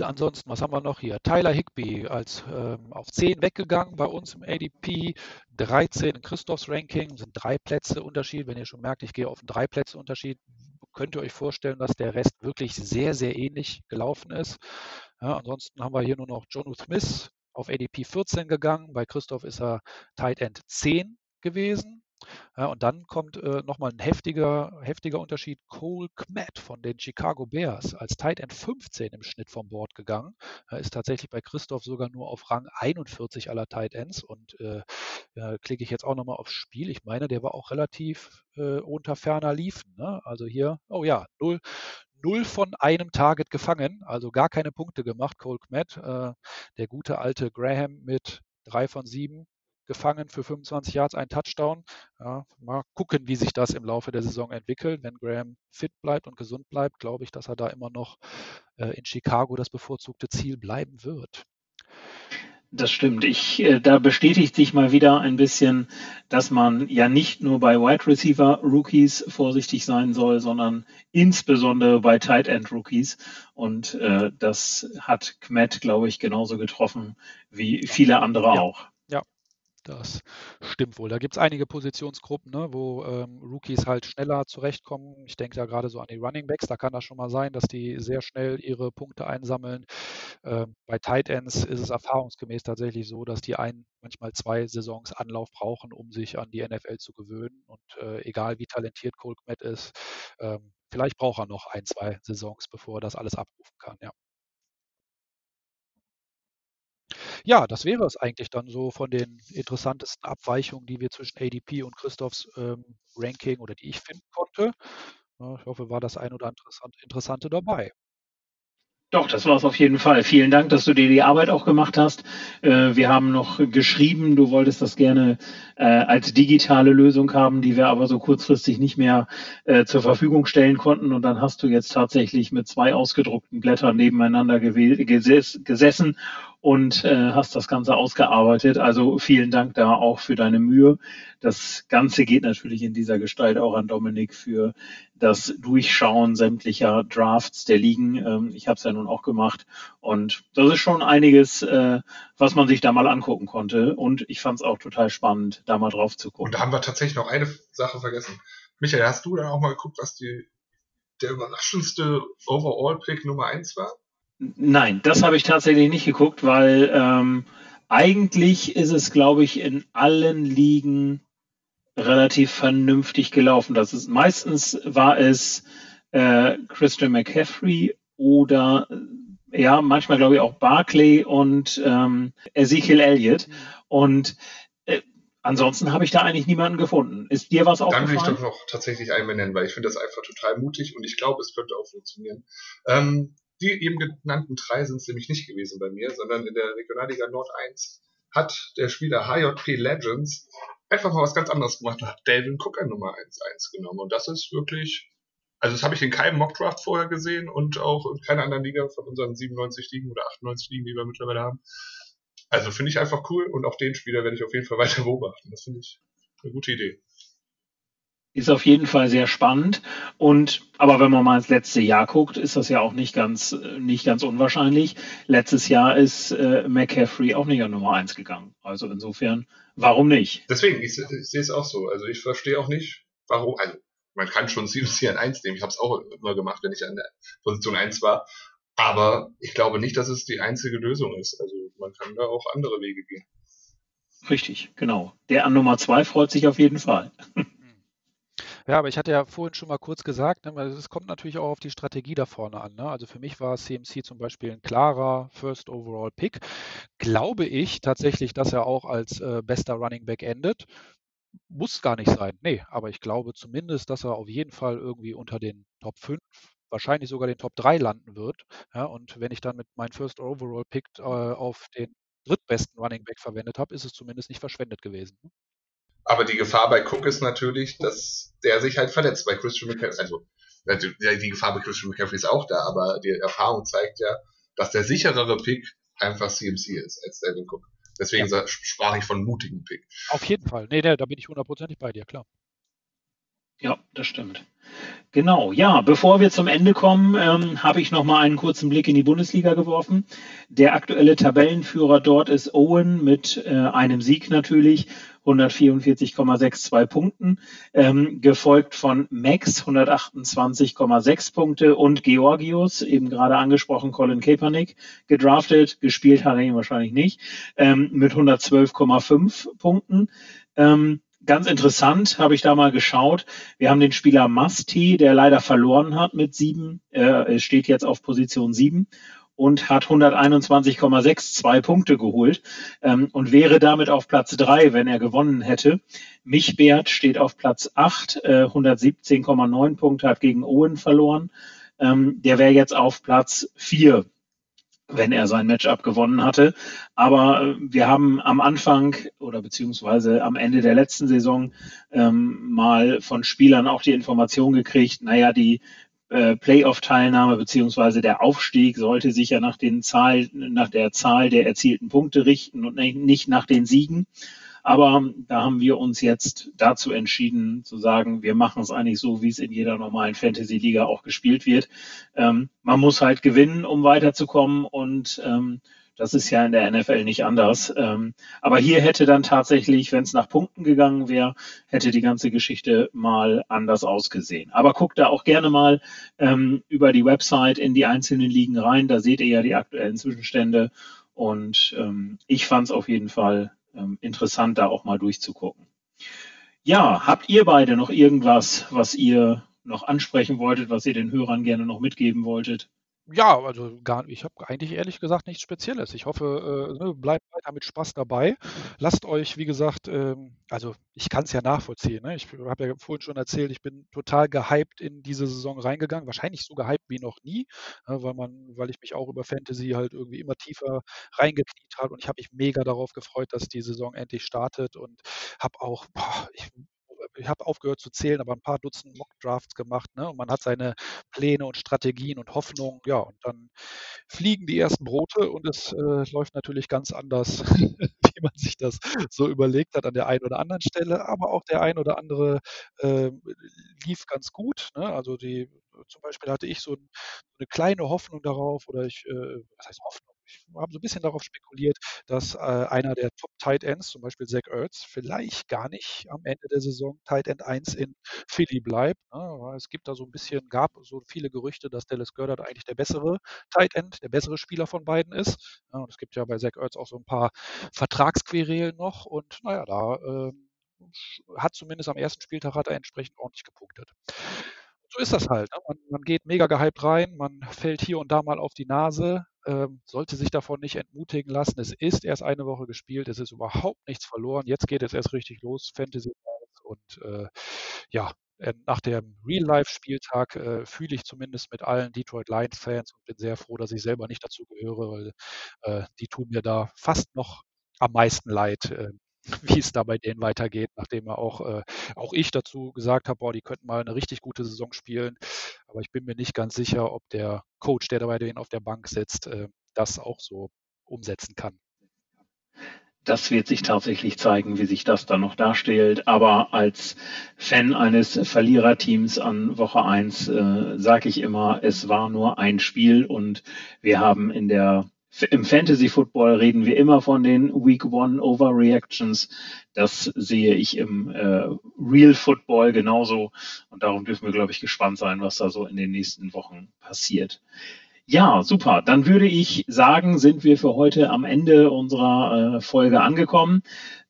ansonsten, was haben wir noch hier? Tyler Higby als ähm, auf 10 weggegangen bei uns im ADP, 13 in Christophs Ranking, sind drei Plätze Unterschied. Wenn ihr schon merkt, ich gehe auf einen drei Plätze Unterschied, könnt ihr euch vorstellen, dass der Rest wirklich sehr, sehr ähnlich gelaufen ist. Ja, ansonsten haben wir hier nur noch Jonu Smith auf ADP 14 gegangen. Bei Christoph ist er Tight End 10 gewesen. Ja, und dann kommt äh, nochmal ein heftiger, heftiger Unterschied. Cole Kmet von den Chicago Bears als Tight End 15 im Schnitt vom Board gegangen. Er ist tatsächlich bei Christoph sogar nur auf Rang 41 aller Tight Ends. Und äh, ja, klicke ich jetzt auch nochmal aufs Spiel. Ich meine, der war auch relativ äh, unter ferner Liefen. Ne? Also hier, oh ja, 0, null von einem Target gefangen, also gar keine Punkte gemacht, Cole Kmet. Äh, der gute alte Graham mit drei von sieben gefangen für 25 Yards, ein Touchdown. Ja, mal gucken, wie sich das im Laufe der Saison entwickelt. Wenn Graham fit bleibt und gesund bleibt, glaube ich, dass er da immer noch äh, in Chicago das bevorzugte Ziel bleiben wird. Das stimmt. Ich, äh, da bestätigt sich mal wieder ein bisschen, dass man ja nicht nur bei Wide Receiver Rookies vorsichtig sein soll, sondern insbesondere bei Tight End Rookies. Und äh, das hat Kmet, glaube ich, genauso getroffen wie viele andere ja. auch. Das stimmt wohl. Da gibt es einige Positionsgruppen, ne, wo ähm, Rookies halt schneller zurechtkommen. Ich denke da gerade so an die Running Backs. Da kann das schon mal sein, dass die sehr schnell ihre Punkte einsammeln. Ähm, bei Tight Ends ist es erfahrungsgemäß tatsächlich so, dass die ein, manchmal zwei Saisons Anlauf brauchen, um sich an die NFL zu gewöhnen. Und äh, egal wie talentiert Cole Kmet ist, ähm, vielleicht braucht er noch ein, zwei Saisons, bevor er das alles abrufen kann. Ja. Ja, das wäre es eigentlich dann so von den interessantesten Abweichungen, die wir zwischen ADP und Christophs ähm, Ranking oder die ich finden konnte. Ich hoffe, war das ein oder andere Interessante dabei. Doch, das war es auf jeden Fall. Vielen Dank, dass du dir die Arbeit auch gemacht hast. Äh, wir haben noch geschrieben, du wolltest das gerne äh, als digitale Lösung haben, die wir aber so kurzfristig nicht mehr äh, zur Verfügung stellen konnten. Und dann hast du jetzt tatsächlich mit zwei ausgedruckten Blättern nebeneinander gesessen und äh, hast das Ganze ausgearbeitet. Also vielen Dank da auch für deine Mühe. Das Ganze geht natürlich in dieser Gestalt auch an Dominik für das Durchschauen sämtlicher Drafts der Ligen. Ähm, ich habe es ja nun auch gemacht und das ist schon einiges, äh, was man sich da mal angucken konnte. Und ich fand es auch total spannend, da mal drauf zu gucken. Und da haben wir tatsächlich noch eine Sache vergessen. Michael, hast du dann auch mal geguckt, was die, der überraschendste Overall-Pick Nummer 1 war? Nein, das habe ich tatsächlich nicht geguckt, weil ähm, eigentlich ist es, glaube ich, in allen Ligen relativ vernünftig gelaufen. Das ist meistens war es äh, Christian McCaffrey oder ja, manchmal glaube ich auch Barclay und ähm, Ezekiel Elliott. Und äh, ansonsten habe ich da eigentlich niemanden gefunden. Ist dir was aufgefallen? Dann will ich doch noch tatsächlich einen benennen, weil ich finde das einfach total mutig und ich glaube, es könnte auch funktionieren. Ähm, die eben genannten drei sind es nämlich nicht gewesen bei mir, sondern in der Regionalliga Nord 1 hat der Spieler HJP Legends einfach mal was ganz anderes gemacht und hat Delvin Cook an Nummer 1-1 genommen. Und das ist wirklich, also das habe ich in keinem Mockdraft vorher gesehen und auch in keiner anderen Liga von unseren 97 Ligen oder 98 Ligen, die wir mittlerweile haben. Also finde ich einfach cool und auch den Spieler werde ich auf jeden Fall weiter beobachten. Das finde ich eine gute Idee. Ist auf jeden Fall sehr spannend. Und aber wenn man mal ins letzte Jahr guckt, ist das ja auch nicht ganz nicht ganz unwahrscheinlich. Letztes Jahr ist äh, McCaffrey auch nicht an Nummer eins gegangen. Also insofern, warum nicht? Deswegen, ich, ich sehe es auch so. Also ich verstehe auch nicht, warum. Also man kann schon CMC an eins nehmen. Ich habe es auch immer gemacht, wenn ich an der Position eins war. Aber ich glaube nicht, dass es die einzige Lösung ist. Also man kann da auch andere Wege gehen. Richtig, genau. Der an Nummer zwei freut sich auf jeden Fall. Ja, aber ich hatte ja vorhin schon mal kurz gesagt, ne, es kommt natürlich auch auf die Strategie da vorne an. Ne? Also für mich war CMC zum Beispiel ein klarer First Overall Pick. Glaube ich tatsächlich, dass er auch als äh, bester Running Back endet. Muss gar nicht sein. Nee, aber ich glaube zumindest, dass er auf jeden Fall irgendwie unter den Top 5 wahrscheinlich sogar den Top 3 landen wird. Ja, und wenn ich dann mit meinem First Overall Pick äh, auf den drittbesten Running Back verwendet habe, ist es zumindest nicht verschwendet gewesen. Aber die Gefahr bei Cook ist natürlich, dass der sich halt verletzt. Bei Christian McCaffrey, also die Gefahr bei Christian McCaffrey ist auch da, aber die Erfahrung zeigt ja, dass der sicherere Pick einfach CMC ist als Devin Cook. Deswegen ja. sprach ich von mutigen Pick. Auf jeden Fall. Nee, nee, da bin ich hundertprozentig bei dir, klar. Ja, das stimmt. Genau, ja, bevor wir zum Ende kommen, ähm, habe ich noch mal einen kurzen Blick in die Bundesliga geworfen. Der aktuelle Tabellenführer dort ist Owen mit äh, einem Sieg natürlich, 144,62 Punkten, ähm, gefolgt von Max 128,6 Punkte und Georgius, eben gerade angesprochen, Colin Kaepernick, gedraftet, gespielt hat er ihn wahrscheinlich nicht, ähm, mit 112,5 Punkten. Ähm, ganz interessant, habe ich da mal geschaut. Wir haben den Spieler Masti, der leider verloren hat mit sieben, äh, steht jetzt auf Position sieben und hat 121,62 Punkte geholt ähm, und wäre damit auf Platz drei, wenn er gewonnen hätte. Michbert steht auf Platz acht, äh, 117,9 Punkte, hat gegen Owen verloren. Ähm, der wäre jetzt auf Platz vier wenn er sein Matchup gewonnen hatte. Aber äh, wir haben am Anfang oder beziehungsweise am Ende der letzten Saison ähm, mal von Spielern auch die Information gekriegt, naja, die äh, Playoff-Teilnahme beziehungsweise der Aufstieg sollte sich ja nach den Zahl, nach der Zahl der erzielten Punkte richten und nicht nach den Siegen. Aber da haben wir uns jetzt dazu entschieden zu sagen, wir machen es eigentlich so, wie es in jeder normalen Fantasy-Liga auch gespielt wird. Ähm, man muss halt gewinnen, um weiterzukommen und ähm, das ist ja in der NFL nicht anders. Ähm, aber hier hätte dann tatsächlich, wenn es nach Punkten gegangen wäre, hätte die ganze Geschichte mal anders ausgesehen. Aber guckt da auch gerne mal ähm, über die Website in die einzelnen Ligen rein. Da seht ihr ja die aktuellen Zwischenstände. Und ähm, ich fand es auf jeden Fall ähm, interessant, da auch mal durchzugucken. Ja, habt ihr beide noch irgendwas, was ihr noch ansprechen wolltet, was ihr den Hörern gerne noch mitgeben wolltet? Ja, also gar ich habe eigentlich ehrlich gesagt nichts Spezielles. Ich hoffe, äh, ne, bleibt weiter mit Spaß dabei. Lasst euch, wie gesagt, ähm, also ich kann es ja nachvollziehen. Ne? Ich habe ja vorhin schon erzählt, ich bin total gehypt in diese Saison reingegangen, wahrscheinlich so gehypt wie noch nie, ne, weil man, weil ich mich auch über Fantasy halt irgendwie immer tiefer reingekniet habe und ich habe mich mega darauf gefreut, dass die Saison endlich startet und habe auch, boah, ich ich habe aufgehört zu zählen, aber ein paar Dutzend Mock-Drafts gemacht. Ne? Und man hat seine Pläne und Strategien und Hoffnungen. Ja, und dann fliegen die ersten Brote und es äh, läuft natürlich ganz anders, wie man sich das so überlegt hat an der einen oder anderen Stelle. Aber auch der ein oder andere äh, lief ganz gut. Ne? Also die zum Beispiel hatte ich so, ein, eine kleine Hoffnung darauf, oder ich, äh, was heißt Hoffnung? Ich habe so ein bisschen darauf spekuliert, dass äh, einer der Top Tight Ends, zum Beispiel Zach Ertz, vielleicht gar nicht am Ende der Saison Tight End 1 in Philly bleibt. Ne? Es gibt da so ein bisschen, gab so viele Gerüchte, dass Dallas Goddard eigentlich der bessere Tight End, der bessere Spieler von beiden ist. Ja, und es gibt ja bei Zach Ertz auch so ein paar Vertragsquerelen noch und naja, da äh, hat zumindest am ersten Spieltag hat er entsprechend ordentlich gepunktet so ist das halt. Ne? Man, man, geht mega gehypt rein, man fällt hier und da mal auf die Nase, sollte sich davon nicht entmutigen lassen. Es ist erst eine Woche gespielt, es ist überhaupt nichts verloren. Jetzt geht es erst richtig los, Fantasy und äh, ja, äh, nach dem Real-Life-Spieltag äh, fühle ich zumindest mit allen Detroit Lions-Fans und bin sehr froh, dass ich selber nicht dazu gehöre, weil äh, die tun mir da fast noch am meisten leid, äh, wie es da bei denen weitergeht, nachdem er auch, äh, auch ich dazu gesagt habe, boah, die könnten mal eine richtig gute Saison spielen. Aber ich bin mir nicht ganz sicher, ob der Coach, der da bei denen auf der Bank sitzt, äh, das auch so umsetzen kann. Das wird sich tatsächlich zeigen, wie sich das dann noch darstellt. Aber als Fan eines Verliererteams an Woche 1 äh, sage ich immer, es war nur ein Spiel und wir haben in der im Fantasy Football reden wir immer von den Week One Overreactions. Das sehe ich im äh, Real Football genauso. Und darum dürfen wir, glaube ich, gespannt sein, was da so in den nächsten Wochen passiert. Ja, super. Dann würde ich sagen, sind wir für heute am Ende unserer äh, Folge angekommen.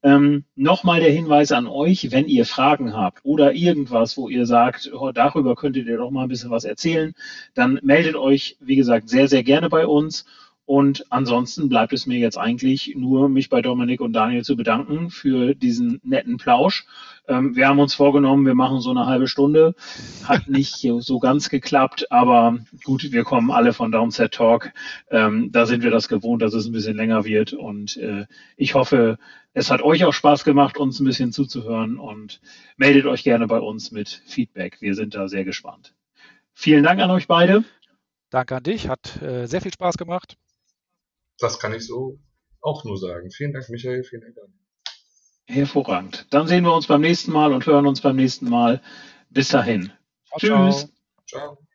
Ähm, Nochmal der Hinweis an euch, wenn ihr Fragen habt oder irgendwas, wo ihr sagt, oh, darüber könntet ihr doch mal ein bisschen was erzählen, dann meldet euch, wie gesagt, sehr, sehr gerne bei uns. Und ansonsten bleibt es mir jetzt eigentlich nur, mich bei Dominik und Daniel zu bedanken für diesen netten Plausch. Ähm, wir haben uns vorgenommen, wir machen so eine halbe Stunde. Hat nicht so ganz geklappt, aber gut, wir kommen alle von Downset Talk. Ähm, da sind wir das gewohnt, dass es ein bisschen länger wird. Und äh, ich hoffe, es hat euch auch Spaß gemacht, uns ein bisschen zuzuhören und meldet euch gerne bei uns mit Feedback. Wir sind da sehr gespannt. Vielen Dank an euch beide. Danke an dich, hat äh, sehr viel Spaß gemacht. Das kann ich so auch nur sagen. Vielen Dank, Michael, vielen Dank. Hervorragend. Dann sehen wir uns beim nächsten Mal und hören uns beim nächsten Mal. Bis dahin. Ciao, Tschüss. Ciao. ciao.